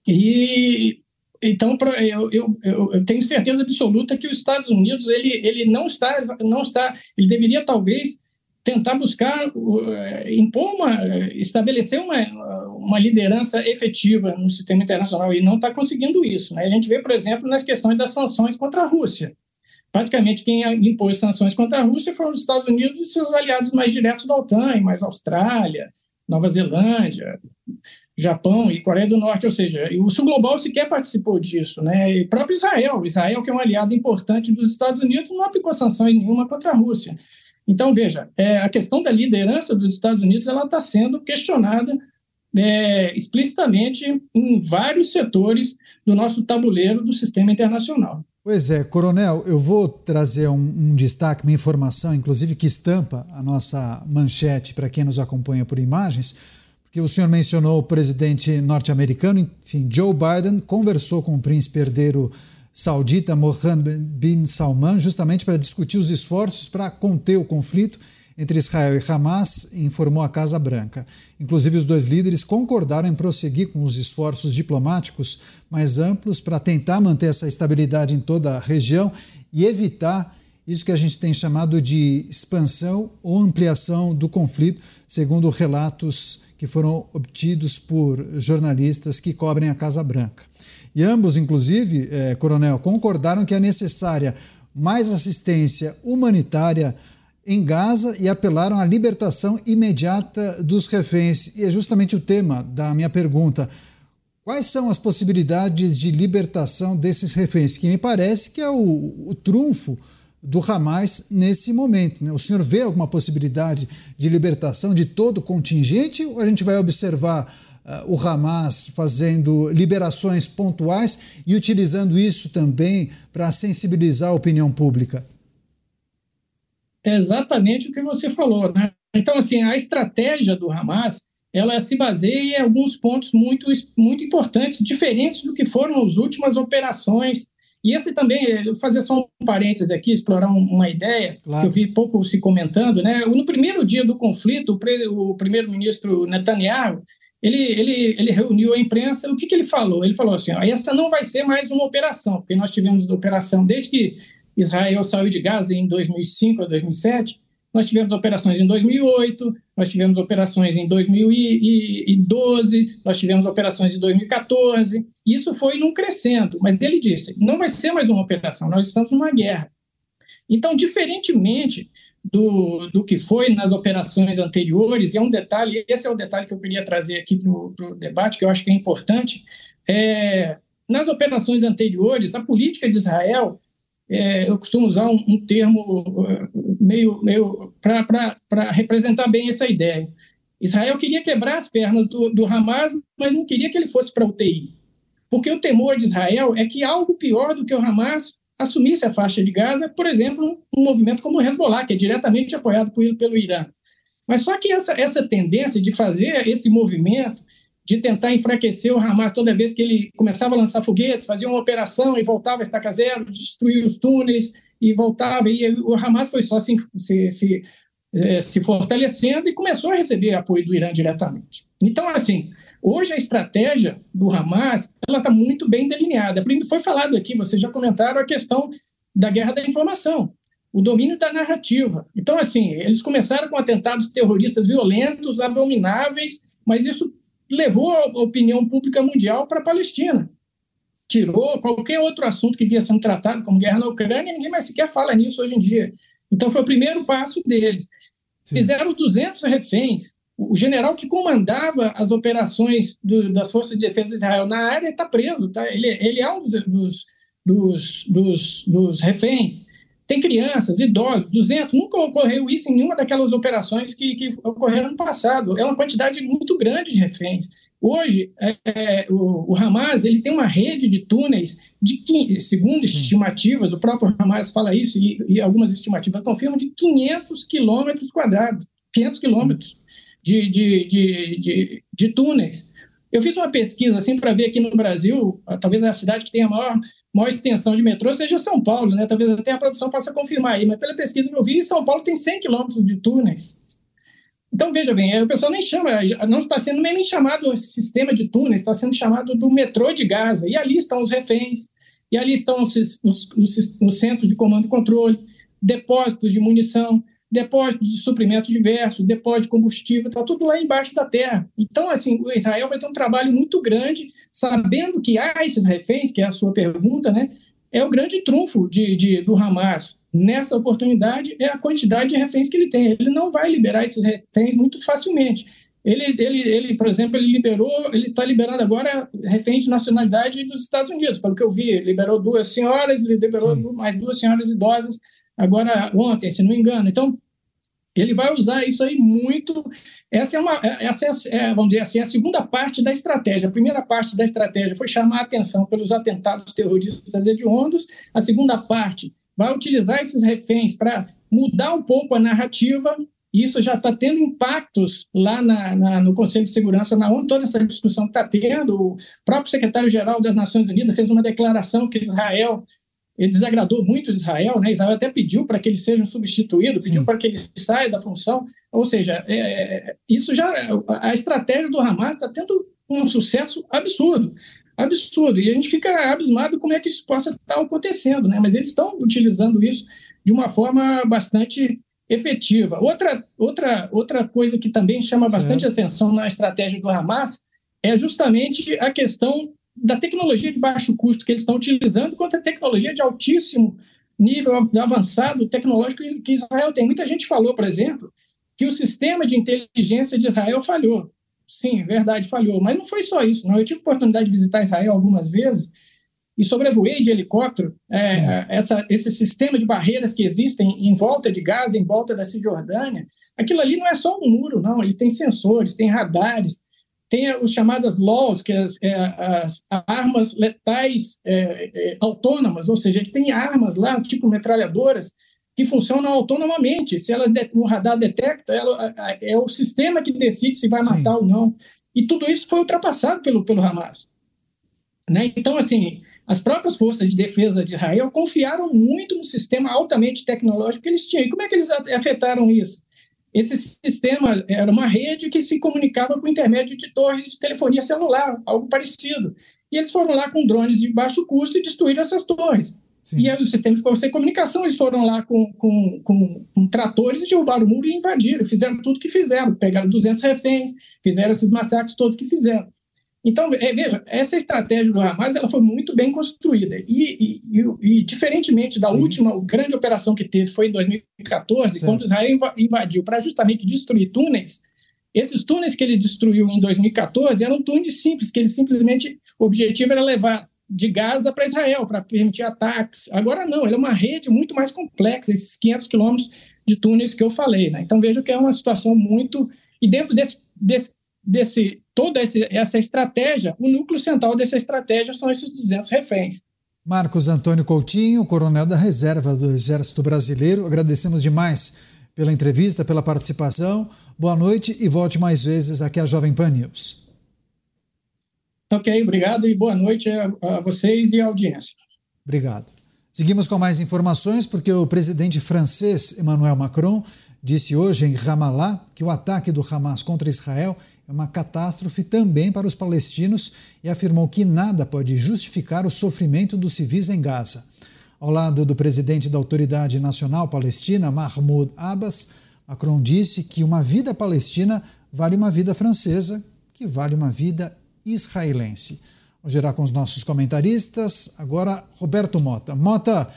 E então, eu, eu, eu, tenho certeza absoluta que os Estados Unidos ele, ele não está não está ele deveria talvez tentar buscar eh, impor uma, estabelecer uma, uma liderança efetiva no sistema internacional e não está conseguindo isso. Né? A gente vê, por exemplo, nas questões das sanções contra a Rússia. Praticamente quem impôs sanções contra a Rússia foram os Estados Unidos e seus aliados mais diretos da OTAN, mais Austrália, Nova Zelândia, Japão e Coreia do Norte, ou seja, o Sul Global sequer participou disso, né? E próprio Israel, Israel que é um aliado importante dos Estados Unidos, não aplicou sanções nenhuma contra a Rússia. Então, veja, é, a questão da liderança dos Estados Unidos ela está sendo questionada é, explicitamente em vários setores do nosso tabuleiro do sistema internacional. Pois é, Coronel, eu vou trazer um, um destaque, uma informação, inclusive que estampa a nossa manchete para quem nos acompanha por imagens, porque o senhor mencionou o presidente norte-americano, enfim, Joe Biden conversou com o príncipe herdeiro saudita Mohammed bin Salman, justamente para discutir os esforços para conter o conflito entre Israel e Hamas, informou a Casa Branca. Inclusive, os dois líderes concordaram em prosseguir com os esforços diplomáticos mais amplos para tentar manter essa estabilidade em toda a região e evitar isso que a gente tem chamado de expansão ou ampliação do conflito, segundo relatos que foram obtidos por jornalistas que cobrem a Casa Branca. E ambos, inclusive, é, coronel, concordaram que é necessária mais assistência humanitária em Gaza e apelaram à libertação imediata dos reféns. E é justamente o tema da minha pergunta. Quais são as possibilidades de libertação desses reféns? Que me parece que é o, o trunfo do Hamas nesse momento. Né? O senhor vê alguma possibilidade de libertação de todo o contingente ou a gente vai observar uh, o Hamas fazendo liberações pontuais e utilizando isso também para sensibilizar a opinião pública? É exatamente o que você falou, né? Então, assim, a estratégia do Hamas ela se baseia em alguns pontos muito, muito importantes, diferentes do que foram as últimas operações. E esse também, vou fazer só um parênteses aqui, explorar uma ideia claro. que eu vi pouco se comentando. Né? No primeiro dia do conflito, o primeiro-ministro Netanyahu ele, ele, ele reuniu a imprensa, o que, que ele falou? Ele falou assim, ó, essa não vai ser mais uma operação, porque nós tivemos operação desde que Israel saiu de Gaza em 2005 a 2007, nós tivemos operações em 2008, nós tivemos operações em 2012, nós tivemos operações em 2014, isso foi num crescendo, mas ele disse, não vai ser mais uma operação, nós estamos numa guerra. Então, diferentemente do, do que foi nas operações anteriores, e é um detalhe, esse é o detalhe que eu queria trazer aqui para o debate, que eu acho que é importante. É, nas operações anteriores, a política de Israel, é, eu costumo usar um, um termo é, meio, meio para representar bem essa ideia. Israel queria quebrar as pernas do, do Hamas, mas não queria que ele fosse para a UTI. Porque o temor de Israel é que algo pior do que o Hamas assumisse a faixa de Gaza, por exemplo, um movimento como o Hezbollah, que é diretamente apoiado por, pelo Irã. Mas só que essa, essa tendência de fazer esse movimento, de tentar enfraquecer o Hamas toda vez que ele começava a lançar foguetes, fazia uma operação e voltava a estaca zero, destruía os túneis e voltava, e o Hamas foi só se, se, se, eh, se fortalecendo e começou a receber apoio do Irã diretamente. Então, assim, Hoje a estratégia do Hamas ela está muito bem delineada. Foi falado aqui, vocês já comentaram a questão da guerra da informação, o domínio da narrativa. Então, assim, eles começaram com atentados terroristas violentos, abomináveis, mas isso levou a opinião pública mundial para a Palestina. Tirou qualquer outro assunto que vinha sendo tratado, como guerra na Ucrânia, ninguém mais sequer fala nisso hoje em dia. Então, foi o primeiro passo deles. Sim. Fizeram 200 reféns. O general que comandava as operações do, das Forças de Defesa de Israel na área está preso. Tá? Ele, ele é um dos, dos, dos, dos reféns. Tem crianças, idosos, 200. Nunca ocorreu isso em nenhuma daquelas operações que, que ocorreram no passado. É uma quantidade muito grande de reféns. Hoje, é, é, o, o, Hamas ele tem uma rede de túneis, de, segundo estimativas, o próprio Hamas fala isso, e, e algumas estimativas confirmam, de 500 quilômetros quadrados. 500 quilômetros de, de, de, de, de túneis. Eu fiz uma pesquisa assim para ver aqui no Brasil, talvez a cidade que tenha a maior, maior extensão de metrô seja São Paulo, né? Talvez até a produção possa confirmar aí, mas pela pesquisa que eu vi, São Paulo tem 100 quilômetros de túneis. Então, veja bem, o pessoal nem chama, não está sendo nem chamado sistema de túneis, está sendo chamado do metrô de Gaza. E ali estão os reféns, e ali estão os, os, os, os centros de comando e controle, depósitos de munição, depósito de suprimentos diversos, depósito de combustível, está tudo lá embaixo da terra. Então, assim, o Israel vai ter um trabalho muito grande, sabendo que há esses reféns, que é a sua pergunta, né? É o grande trunfo de, de, do Hamas nessa oportunidade é a quantidade de reféns que ele tem. Ele não vai liberar esses reféns muito facilmente. Ele, ele, ele por exemplo, ele liberou, ele está liberando agora reféns de nacionalidade dos Estados Unidos, pelo que eu vi. Liberou duas senhoras, ele liberou Sim. mais duas senhoras idosas agora ontem, se não me engano. Então, ele vai usar isso aí muito. Essa é uma, essa é, é, vamos dizer assim, a segunda parte da estratégia. A primeira parte da estratégia foi chamar a atenção pelos atentados terroristas hediondos. A segunda parte vai utilizar esses reféns para mudar um pouco a narrativa. Isso já está tendo impactos lá na, na, no Conselho de Segurança na ONU, toda essa discussão está tendo. O próprio secretário-geral das Nações Unidas fez uma declaração que Israel ele desagradou muito Israel, né? Israel até pediu para que ele seja substituído, pediu para que ele saia da função. Ou seja, é, é, isso já a estratégia do Hamas está tendo um sucesso absurdo, absurdo. E a gente fica abismado como é que isso possa estar acontecendo, né? Mas eles estão utilizando isso de uma forma bastante efetiva. Outra outra outra coisa que também chama certo. bastante atenção na estratégia do Hamas é justamente a questão da tecnologia de baixo custo que eles estão utilizando quanto a tecnologia de altíssimo nível avançado tecnológico que Israel tem. Muita gente falou, por exemplo, que o sistema de inteligência de Israel falhou. Sim, verdade, falhou. Mas não foi só isso. Não. Eu tive oportunidade de visitar Israel algumas vezes e sobrevoei de helicóptero é, essa, esse sistema de barreiras que existem em volta de Gaza, em volta da Cisjordânia. Aquilo ali não é só um muro, não. Eles têm sensores, têm radares, tem os chamadas laws, que é as, é, as armas letais é, é, autônomas, ou seja, eles têm armas lá, tipo metralhadoras, que funcionam autonomamente. Se ela o radar detecta, ela, é o sistema que decide se vai matar Sim. ou não. E tudo isso foi ultrapassado pelo, pelo Hamas. Né? Então, assim, as próprias forças de defesa de Israel confiaram muito no sistema altamente tecnológico que eles tinham. E como é que eles afetaram isso? Esse sistema era uma rede que se comunicava por intermédio de torres de telefonia celular, algo parecido. E eles foram lá com drones de baixo custo e destruíram essas torres. Sim. E aí, o sistema ficou sem comunicação, eles foram lá com, com, com, com, tratores e derrubaram o muro e invadiram, fizeram tudo que fizeram, pegaram 200 reféns, fizeram esses massacres todos que fizeram. Então, é, veja, essa estratégia do Hamas ela foi muito bem construída. E, e, e, e diferentemente da Sim. última grande operação que teve, foi em 2014, Sim. quando Israel invadiu para justamente destruir túneis, esses túneis que ele destruiu em 2014 eram túneis simples, que ele simplesmente, o objetivo era levar de Gaza para Israel, para permitir ataques. Agora não, ele é uma rede muito mais complexa, esses 500 quilômetros de túneis que eu falei. Né? Então vejo que é uma situação muito... E dentro desse, desse desse toda essa estratégia, o núcleo central dessa estratégia são esses 200 reféns. Marcos Antônio Coutinho, coronel da reserva do Exército Brasileiro, agradecemos demais pela entrevista, pela participação. Boa noite e volte mais vezes aqui à Jovem Pan News. Ok, obrigado e boa noite a, vocês e à audiência. Obrigado. Seguimos com mais informações, porque o presidente francês Emmanuel Macron disse hoje em Ramallah que o ataque do Hamas contra Israel uma catástrofe também para os palestinos e afirmou que nada pode justificar o sofrimento dos civis em Gaza. Ao lado do presidente da Autoridade Nacional Palestina, Mahmoud Abbas, Macron disse que uma vida palestina vale uma vida francesa, que vale uma vida israelense. Vamos gerar com os nossos comentaristas. Agora, Roberto Mota. Mota,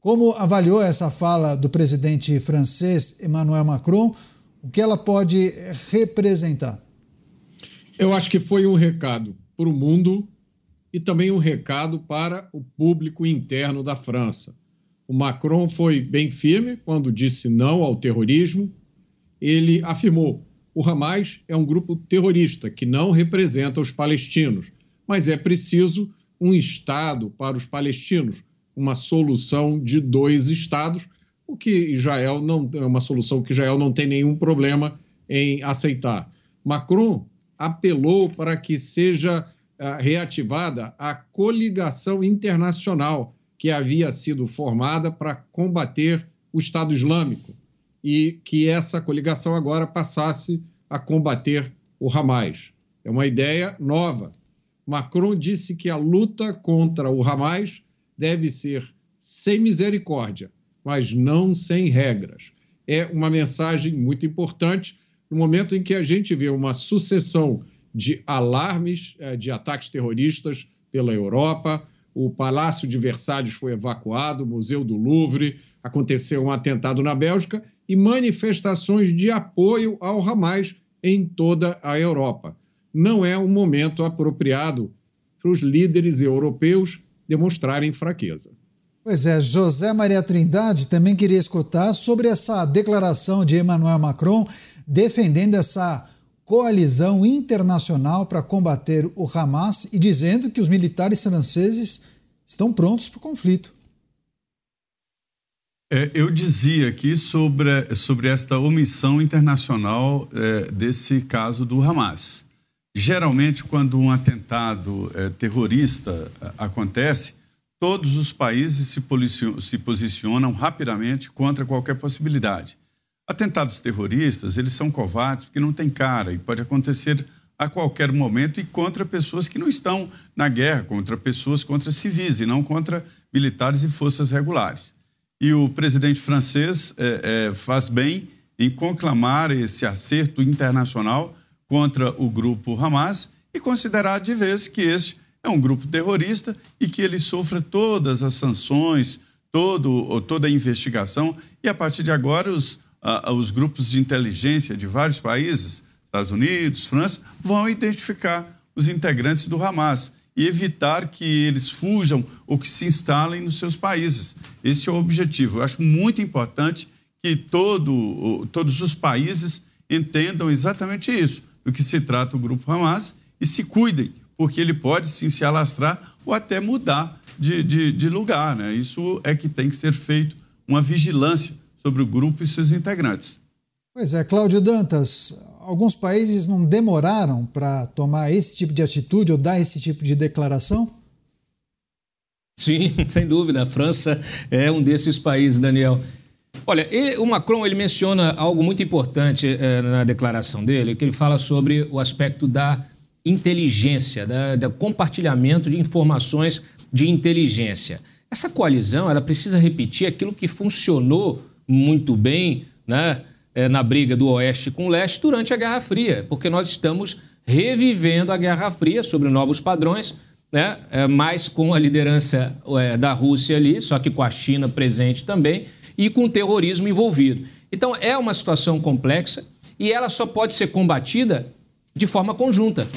como avaliou essa fala do presidente francês Emmanuel Macron? O que ela pode representar? Eu acho que foi um recado para o mundo e também um recado para o público interno da França. O Macron foi bem firme quando disse não ao terrorismo. Ele afirmou: o Hamas é um grupo terrorista que não representa os palestinos, mas é preciso um Estado para os palestinos, uma solução de dois Estados, o que Israel não é uma solução que Israel não tem nenhum problema em aceitar. Macron apelou para que seja uh, reativada a coligação internacional que havia sido formada para combater o Estado Islâmico e que essa coligação agora passasse a combater o Hamas. É uma ideia nova. Macron disse que a luta contra o Hamas deve ser sem misericórdia, mas não sem regras. É uma mensagem muito importante no momento em que a gente vê uma sucessão de alarmes eh, de ataques terroristas pela Europa, o Palácio de Versalhes foi evacuado, o Museu do Louvre, aconteceu um atentado na Bélgica e manifestações de apoio ao Hamas em toda a Europa. Não é um momento apropriado para os líderes europeus demonstrarem fraqueza. Pois é, José Maria Trindade também queria escutar sobre essa declaração de Emmanuel Macron defendendo essa coalizão internacional para combater o Hamas e dizendo que os militares franceses estão prontos para o conflito. É, eu dizia aqui sobre, sobre esta omissão internacional é, desse caso do Hamas. Geralmente, quando um atentado é, terrorista é, acontece, todos os países se, se posicionam rapidamente contra qualquer possibilidade. Atentados terroristas, eles são covardes porque não tem cara e pode acontecer a qualquer momento e contra pessoas que não estão na guerra, contra pessoas, contra civis e não contra militares e forças regulares. E o presidente francês é, é, faz bem em conclamar esse acerto internacional contra o grupo Hamas e considerar de vez que este é um grupo terrorista e que ele sofra todas as sanções, todo, toda a investigação e a partir de agora os os grupos de inteligência de vários países, Estados Unidos, França, vão identificar os integrantes do Hamas e evitar que eles fujam ou que se instalem nos seus países. Esse é o objetivo. Eu acho muito importante que todo, todos os países entendam exatamente isso, do que se trata o grupo Hamas e se cuidem, porque ele pode sim se alastrar ou até mudar de, de, de lugar. Né? Isso é que tem que ser feito uma vigilância sobre o grupo e seus integrantes. Pois é, Cláudio Dantas, alguns países não demoraram para tomar esse tipo de atitude ou dar esse tipo de declaração? Sim, sem dúvida. A França é um desses países, Daniel. Olha, ele, o Macron ele menciona algo muito importante é, na declaração dele, que ele fala sobre o aspecto da inteligência, da, do compartilhamento de informações de inteligência. Essa coalizão ela precisa repetir aquilo que funcionou muito bem né, é, na briga do Oeste com o Leste durante a Guerra Fria, porque nós estamos revivendo a Guerra Fria sobre novos padrões, né, é, mais com a liderança é, da Rússia ali, só que com a China presente também, e com o terrorismo envolvido. Então é uma situação complexa e ela só pode ser combatida de forma conjunta.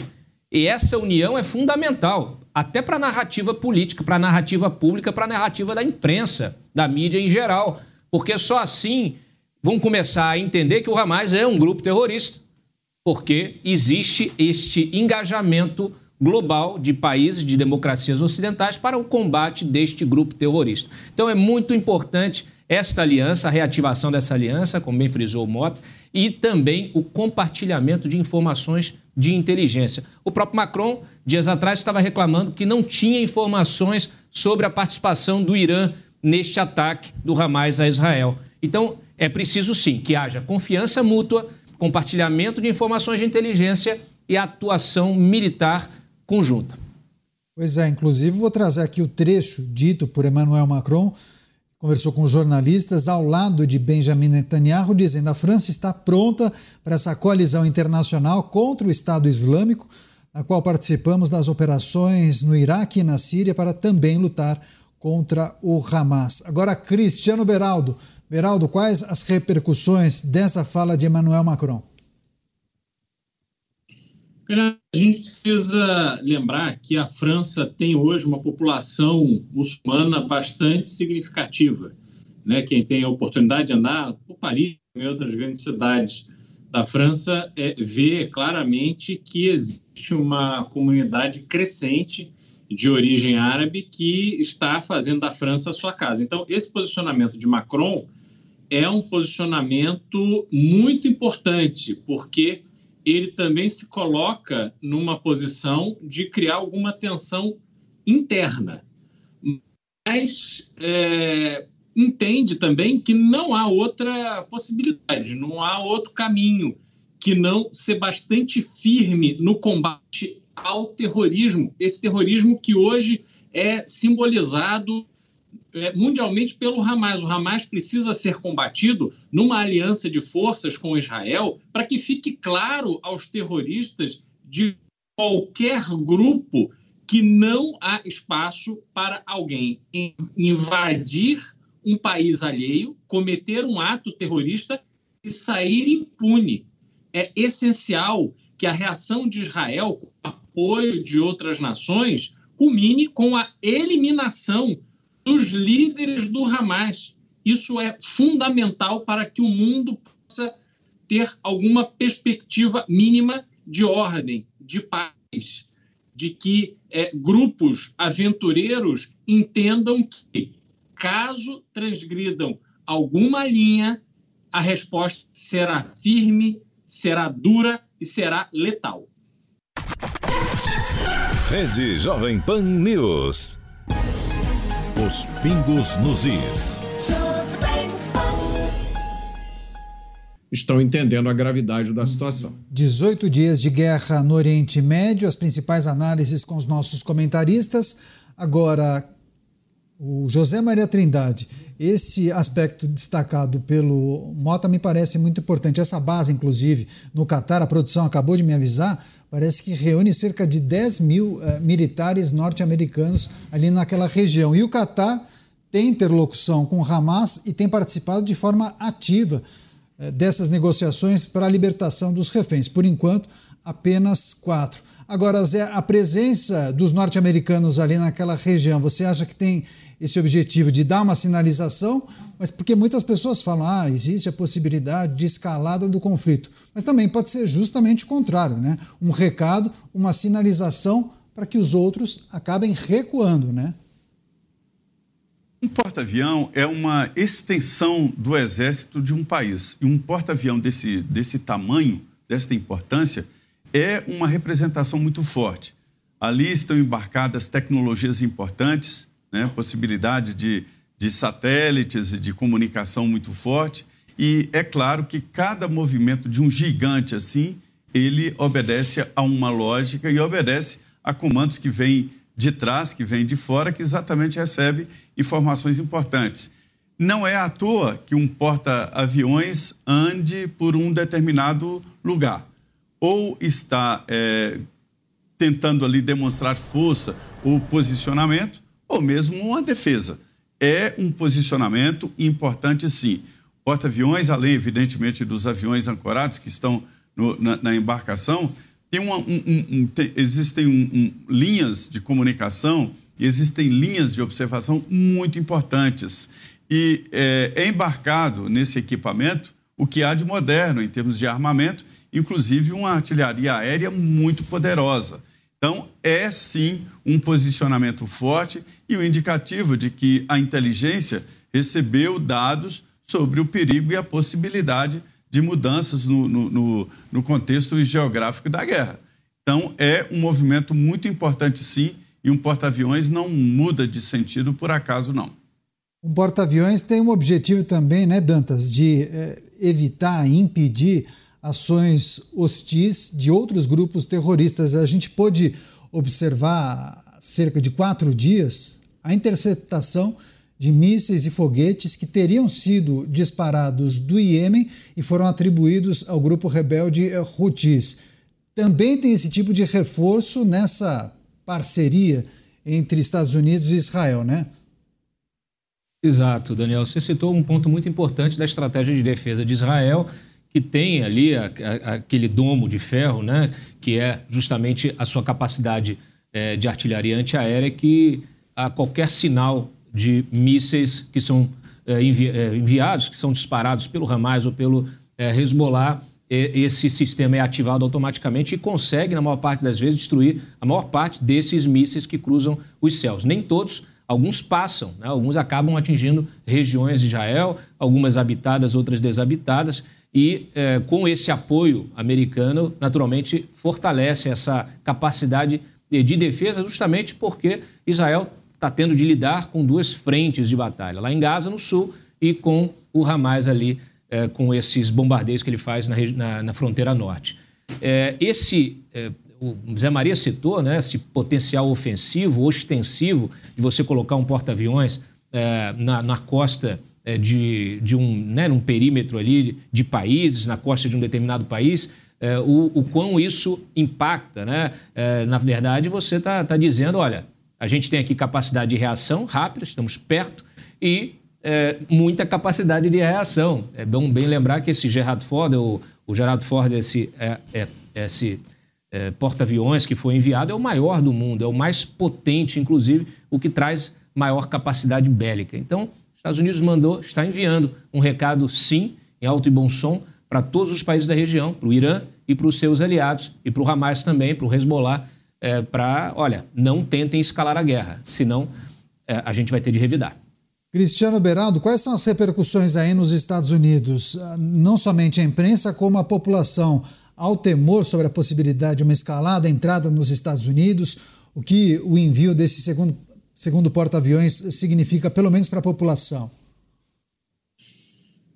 E essa união é fundamental, até para a narrativa política, para a narrativa pública, para a narrativa da imprensa, da mídia em geral porque só assim vão começar a entender que o Hamas é um grupo terrorista, porque existe este engajamento global de países, de democracias ocidentais para o combate deste grupo terrorista. Então é muito importante esta aliança, a reativação dessa aliança, como bem frisou o Mota, e também o compartilhamento de informações de inteligência. O próprio Macron, dias atrás, estava reclamando que não tinha informações sobre a participação do Irã neste ataque do Hamas a Israel. Então, é preciso sim que haja confiança mútua, compartilhamento de informações de inteligência e atuação militar conjunta. Pois é, inclusive vou trazer aqui o trecho dito por Emmanuel Macron, conversou com jornalistas ao lado de Benjamin Netanyahu, dizendo que a França está pronta para essa coalizão internacional contra o Estado Islâmico, na qual participamos das operações no Iraque e na Síria para também lutar contra o Hamas. Agora, Cristiano Beraldo, Beraldo, quais as repercussões dessa fala de Emmanuel Macron? A gente precisa lembrar que a França tem hoje uma população muçulmana bastante significativa. Né? Quem tem a oportunidade de andar por Paris e outras grandes cidades da França é, vê claramente que existe uma comunidade crescente de origem árabe que está fazendo da França a sua casa. Então, esse posicionamento de Macron é um posicionamento muito importante, porque ele também se coloca numa posição de criar alguma tensão interna. Mas é, entende também que não há outra possibilidade, não há outro caminho que não ser bastante firme no combate ao terrorismo, esse terrorismo que hoje é simbolizado é, mundialmente pelo Hamas. O Hamas precisa ser combatido numa aliança de forças com Israel para que fique claro aos terroristas de qualquer grupo que não há espaço para alguém invadir um país alheio, cometer um ato terrorista e sair impune. É essencial que a reação de Israel, apoio de outras nações, culmine com a eliminação dos líderes do Hamas. Isso é fundamental para que o mundo possa ter alguma perspectiva mínima de ordem, de paz, de que é, grupos aventureiros entendam que caso transgridam alguma linha, a resposta será firme, será dura e será letal. Rede Jovem Pan News. Os pingos nos is. Estão entendendo a gravidade da situação. 18 dias de guerra no Oriente Médio, as principais análises com os nossos comentaristas. Agora, o José Maria Trindade, esse aspecto destacado pelo Mota me parece muito importante. Essa base, inclusive, no Catar, a produção acabou de me avisar, parece que reúne cerca de 10 mil uh, militares norte-americanos ali naquela região. E o Catar tem interlocução com o Hamas e tem participado de forma ativa uh, dessas negociações para a libertação dos reféns. Por enquanto, apenas quatro. Agora, Zé, a presença dos norte-americanos ali naquela região, você acha que tem esse objetivo de dar uma sinalização, mas porque muitas pessoas falam, ah, existe a possibilidade de escalada do conflito. Mas também pode ser justamente o contrário, né? Um recado, uma sinalização para que os outros acabem recuando, né? Um porta-avião é uma extensão do exército de um país. E um porta-avião desse, desse tamanho, desta importância, é uma representação muito forte. Ali estão embarcadas tecnologias importantes, né? possibilidade de, de satélites e de comunicação muito forte. E é claro que cada movimento de um gigante assim, ele obedece a uma lógica e obedece a comandos que vêm de trás, que vêm de fora, que exatamente recebe informações importantes. Não é à toa que um porta-aviões ande por um determinado lugar. Ou está é, tentando ali demonstrar força ou posicionamento, ou mesmo uma defesa. É um posicionamento importante, sim. Porta-aviões, além, evidentemente, dos aviões ancorados que estão no, na, na, embarcação, tem uma, um, um, tem, existem linhas de comunicação e existem linhas de observação muito importantes. E é, é embarcado nesse equipamento o que há de moderno em termos de armamento, inclusive uma artilharia aérea muito poderosa. Então, é sim um posicionamento forte e o um indicativo de que a inteligência recebeu dados sobre o perigo e a possibilidade de mudanças no, no, no, contexto geográfico da guerra. Então, é um movimento muito importante, sim, e um porta-aviões não muda de sentido por acaso, não. Um porta-aviões tem um objetivo também, né, Dantas, de é, evitar, impedir ações hostis de outros grupos terroristas. A gente pôde observar cerca de quatro dias a interceptação de mísseis e foguetes que teriam sido disparados do Iêmen e foram atribuídos ao grupo rebelde Houthis. Também tem esse tipo de reforço nessa parceria entre Estados Unidos e Israel, né? Exato, Daniel. Você citou um ponto muito importante da estratégia de defesa de Israel, que tem ali a, a, aquele domo de ferro, né, que é justamente a sua capacidade é, de artilharia antiaérea, que a qualquer sinal de mísseis que são é, envi é, enviados, que são disparados pelo Hamas ou pelo é, Hezbollah, esse sistema é ativado automaticamente e consegue, na maior parte das vezes, destruir a maior parte desses mísseis que cruzam os céus. Nem todos, alguns passam, né? alguns acabam atingindo regiões de Israel, algumas habitadas, outras desabitadas, e é, com esse apoio americano, naturalmente, fortalece essa capacidade de defesa, justamente porque Israel está tendo de lidar com duas frentes de batalha, lá em Gaza, no sul, e com o Hamas ali, é, com esses bombardeios que ele faz na, na, na fronteira norte. É, esse, o Zé Maria citou, né, esse potencial ofensivo, ostensivo, de você colocar um porta-aviões na, na, costa de, de um, né, um perímetro ali de países, na costa de um determinado país, é, o, o quão isso impacta. Né? na verdade, você está tá dizendo, olha, a gente tem aqui capacidade de reação rápida, estamos perto, e é, muita capacidade de reação. É bom bem lembrar que esse Gerard Ford, o, o Gerard Ford, esse, é, é, esse é, porta-aviões que foi enviado, é o maior do mundo, é o mais potente, inclusive, o que traz maior capacidade bélica. Então, Estados Unidos mandou, está enviando um recado, sim, em alto e bom som, para todos os países da região, para o Irã e para os seus aliados, e para o Hamas também, para o Hezbollah, é, para, olha, não tentem escalar a guerra, senão é, a gente vai ter de revidar. Cristiano Beraldo, quais são as repercussões aí nos Estados Unidos? Ah, não somente a imprensa, como a população. Há o temor sobre a possibilidade de uma escalada, entrada nos Estados Unidos, o que o envio desse segundo, segundo porta-aviões significa, pelo menos para a população?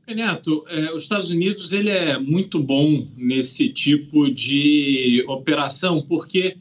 Renato, é, os Estados Unidos ele é muito bom nesse tipo de operação, porque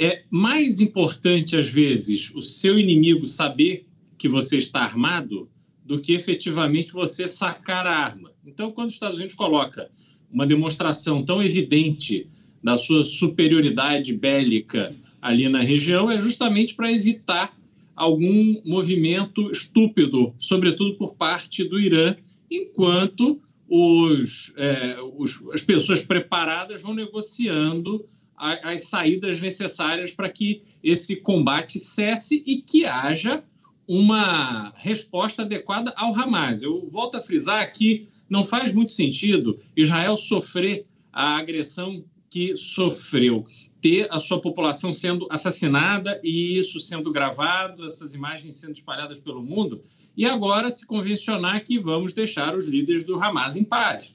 é mais importante, às vezes, o seu inimigo saber que você está armado do que efetivamente você sacar a arma. Então, quando os Estados Unidos coloca uma demonstração tão evidente da sua superioridade bélica ali na região, é justamente para evitar algum movimento estúpido, sobretudo por parte do Irã, enquanto os, é, os, as pessoas preparadas vão negociando as saídas necessárias para que esse combate cesse e que haja uma resposta adequada ao Hamas. Eu volto a frisar que não faz muito sentido Israel sofrer a agressão que sofreu, ter a sua população sendo assassinada e isso sendo gravado, essas imagens sendo espalhadas pelo mundo, e agora se convencionar que vamos deixar os líderes do Hamas em paz.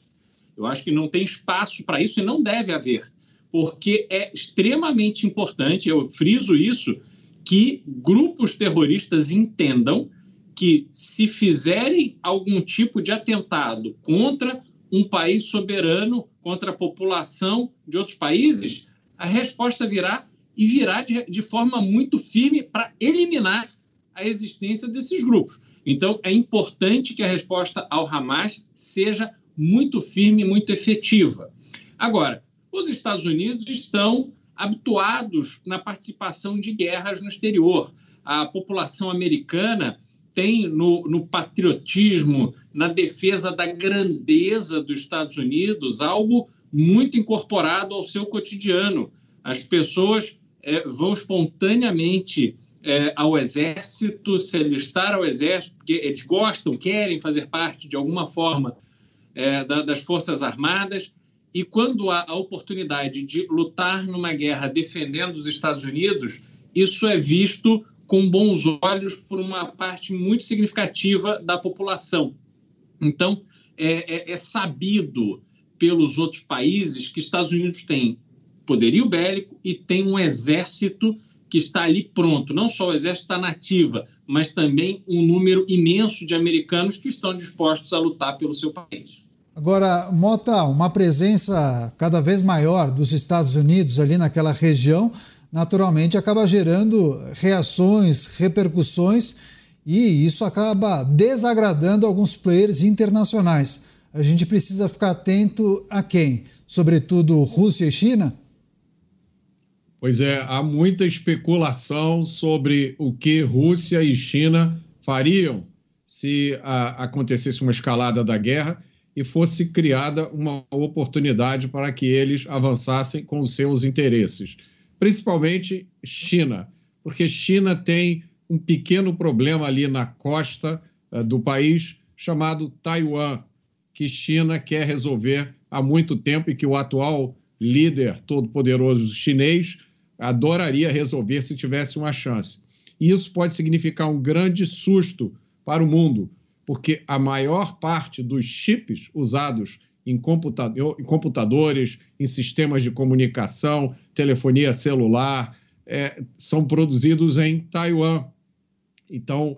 Eu acho que não tem espaço para isso e não deve haver porque é extremamente importante, eu friso isso, que grupos terroristas entendam que se fizerem algum tipo de atentado contra um país soberano, contra a população de outros países, a resposta virá e virá de, de forma muito firme para eliminar a existência desses grupos. Então, é importante que a resposta ao Hamas seja muito firme, muito efetiva. Agora, os Estados Unidos estão habituados na participação de guerras no exterior. A população americana tem no, no, patriotismo, na defesa da grandeza dos Estados Unidos, algo muito incorporado ao seu cotidiano. As pessoas é, vão espontaneamente é, ao exército, se alistar ao exército, porque eles gostam, querem fazer parte de alguma forma é, da, das Forças Armadas. E quando há a oportunidade de lutar numa guerra defendendo os Estados Unidos, isso é visto com bons olhos por uma parte muito significativa da população. Então, é, é, é sabido pelos outros países que Estados Unidos tem poderio bélico e tem um exército que está ali pronto. Não só o exército está nativa, mas também um número imenso de americanos que estão dispostos a lutar pelo seu país. Agora, Mota, uma presença cada vez maior dos Estados Unidos ali naquela região, naturalmente acaba gerando reações, repercussões e isso acaba desagradando alguns players internacionais. A gente precisa ficar atento a quem? Sobretudo Rússia e China? Pois é, há muita especulação sobre o que Rússia e China fariam se a, acontecesse uma escalada da guerra e fosse criada uma oportunidade para que eles avançassem com seus interesses, principalmente China, porque China tem um pequeno problema ali na costa uh, do país chamado Taiwan, que China quer resolver há muito tempo e que o atual líder todo-poderoso chinês adoraria resolver se tivesse uma chance. E isso pode significar um grande susto para o mundo, porque a maior parte dos chips usados em, computador, em computadores, em sistemas de comunicação, telefonia celular, é, são produzidos em Taiwan. Então,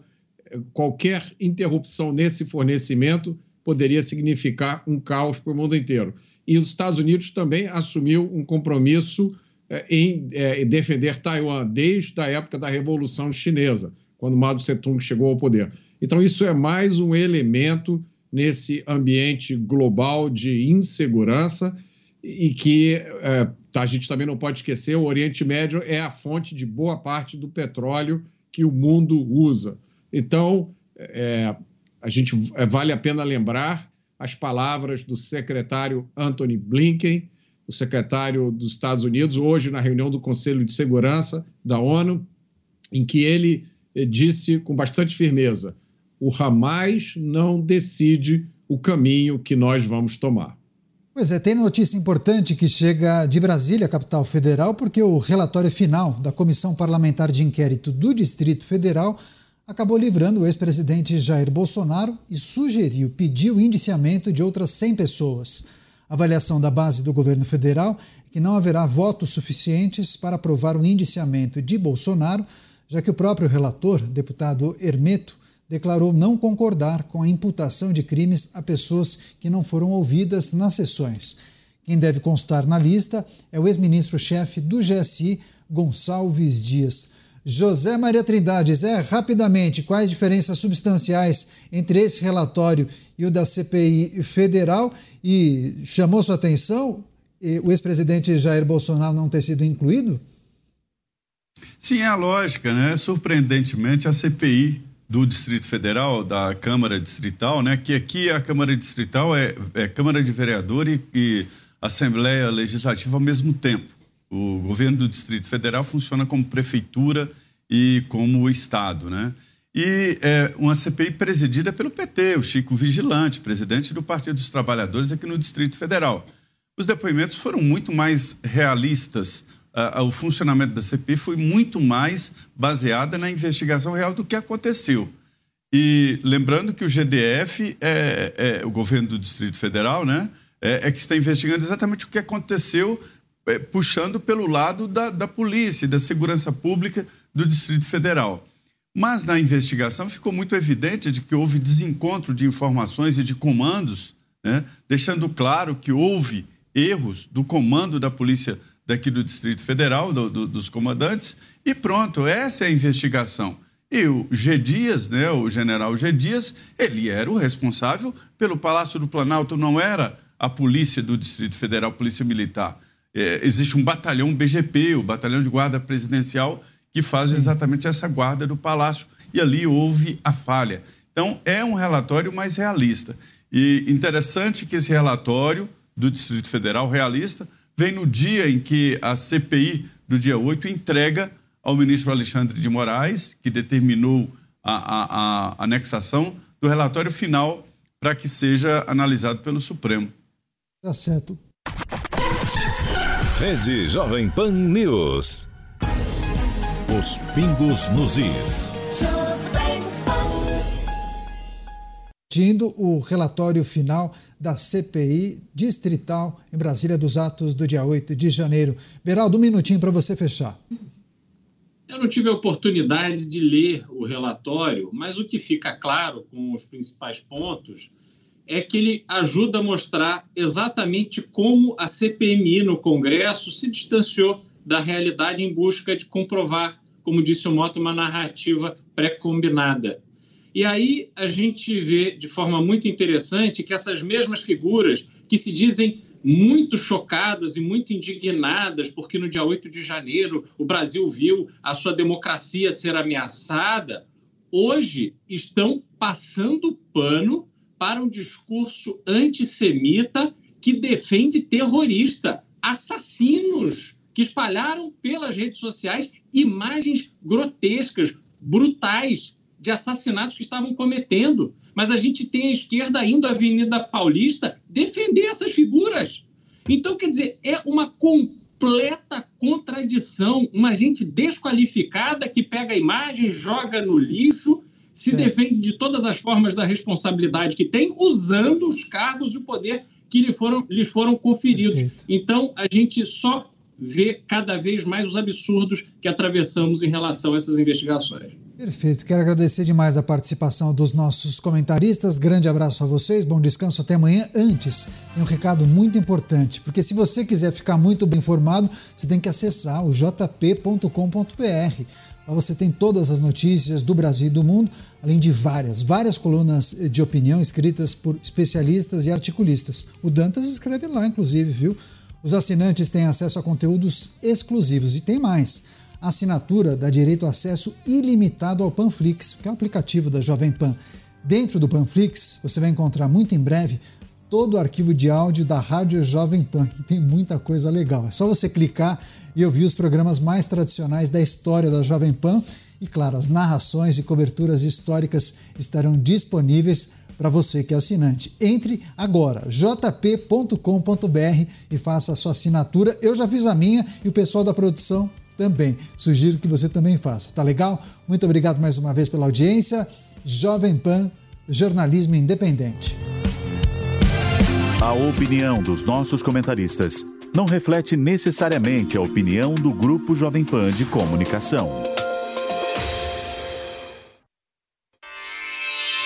qualquer interrupção nesse fornecimento poderia significar um caos para o mundo inteiro. E os Estados Unidos também assumiu um compromisso é, em é, defender Taiwan desde a época da Revolução Chinesa, quando Mao Tse-tung chegou ao poder. Então, isso é mais um elemento nesse ambiente global de insegurança e que é, a gente também não pode esquecer: o Oriente Médio é a fonte de boa parte do petróleo que o mundo usa. Então, é, a gente é, vale a pena lembrar as palavras do secretário Anthony Blinken, o secretário dos Estados Unidos, hoje na reunião do Conselho de Segurança da ONU, em que ele eh, disse com bastante firmeza: o Hamas não decide o caminho que nós vamos tomar. Pois é, tem notícia importante que chega de Brasília, capital federal, porque o relatório final da Comissão Parlamentar de Inquérito do Distrito Federal acabou livrando o ex-presidente Jair Bolsonaro e sugeriu, pediu o indiciamento de outras 100 pessoas. A avaliação da base do governo federal é que não haverá votos suficientes para aprovar o indiciamento de Bolsonaro, já que o próprio relator, deputado Hermeto, declarou não concordar com a imputação de crimes a pessoas que não foram ouvidas nas sessões. Quem deve constar na lista é o ex-ministro-chefe do GSI, Gonçalves Dias. José Maria Trindade, Zé, rapidamente, quais diferenças substanciais entre esse relatório e o da CPI federal? E chamou sua atenção o ex-presidente Jair Bolsonaro não ter sido incluído? Sim, é a lógica, né? Surpreendentemente, a CPI do Distrito Federal, da Câmara Distrital, né? Que aqui a Câmara Distrital é, é Câmara de Vereador e, e Assembleia Legislativa ao mesmo tempo. O governo do Distrito Federal funciona como prefeitura e como Estado, né? E é uma CPI presidida pelo PT, o Chico Vigilante, presidente do Partido dos Trabalhadores aqui no Distrito Federal. Os depoimentos foram muito mais realistas. O funcionamento da CPI foi muito mais baseada na investigação real do que aconteceu. E lembrando que o GDF é, é o governo do Distrito Federal, né? É, é, que está investigando exatamente o que aconteceu é, puxando pelo lado da, da polícia, da segurança pública do Distrito Federal. Mas na investigação ficou muito evidente de que houve desencontro de informações e de comandos, né, deixando claro que houve erros do comando da polícia daqui do Distrito Federal, do, do, dos comandantes, e pronto, essa é a investigação. E o G. Dias, né, o general G. Dias, ele era o responsável pelo Palácio do Planalto, não era a polícia do Distrito Federal, polícia militar é, existe um batalhão BGP, o Batalhão de Guarda Presidencial, que faz Sim. exatamente essa guarda do Palácio. E ali houve a falha. Então, é um relatório mais realista. E interessante que esse relatório do Distrito Federal, realista, vem no dia em que a CPI do dia 8 entrega ao ministro Alexandre de Moraes, que determinou a, a, a anexação do relatório final para que seja analisado pelo Supremo. Tá certo. Rede Jovem Pan News. Os pingos nos is. Tindo o relatório final da CPI distrital em Brasília dos atos do dia 8 de janeiro. Beraldo, um minutinho para você fechar. Eu não tive a oportunidade de ler o relatório, mas o que fica claro com os principais pontos é que ele ajuda a mostrar exatamente como a CPMI no Congresso se distanciou da realidade em busca de comprovar, como disse o Mota, uma narrativa pré-combinada. E aí a gente vê de forma muito interessante que essas mesmas figuras que se dizem muito chocadas e muito indignadas porque no dia 8 de janeiro o Brasil viu a sua democracia ser ameaçada, hoje estão passando pano para um discurso antissemita que defende terrorista, assassinos que espalharam pelas redes sociais imagens grotescas, brutais de assassinatos que estavam cometendo. Mas a gente tem a esquerda indo à Avenida Paulista defender essas figuras. Então, quer dizer, é uma completa contradição. Uma gente desqualificada que pega a imagem, joga no lixo, se certo. defende de todas as formas da responsabilidade que tem, usando os cargos e o poder que lhe foram, lhes foram conferidos. Perfeito. Então, a gente só vê cada vez mais os absurdos que atravessamos em relação a essas investigações. Perfeito. Quero agradecer demais a participação dos nossos comentaristas. Grande abraço a vocês, bom descanso até amanhã. Antes, tem um recado muito importante, porque se você quiser ficar muito bem informado, você tem que acessar o jp.com.br. Lá você tem todas as notícias do Brasil e do mundo, além de várias, várias colunas de opinião escritas por especialistas e articulistas. O Dantas escreve lá, inclusive, viu? Os assinantes têm acesso a conteúdos exclusivos e tem mais. A assinatura dá direito a acesso ilimitado ao Panflix, que é um aplicativo da Jovem Pan. Dentro do Panflix, você vai encontrar muito em breve todo o arquivo de áudio da Rádio Jovem Pan, e tem muita coisa legal. É só você clicar e ouvir os programas mais tradicionais da história da Jovem Pan. E claro, as narrações e coberturas históricas estarão disponíveis para você que é assinante. Entre agora, jp.com.br e faça a sua assinatura. Eu já fiz a minha e o pessoal da produção também. Sugiro que você também faça. Tá legal? Muito obrigado mais uma vez pela audiência. Jovem Pan, jornalismo independente. A opinião dos nossos comentaristas não reflete necessariamente a opinião do Grupo Jovem Pan de Comunicação.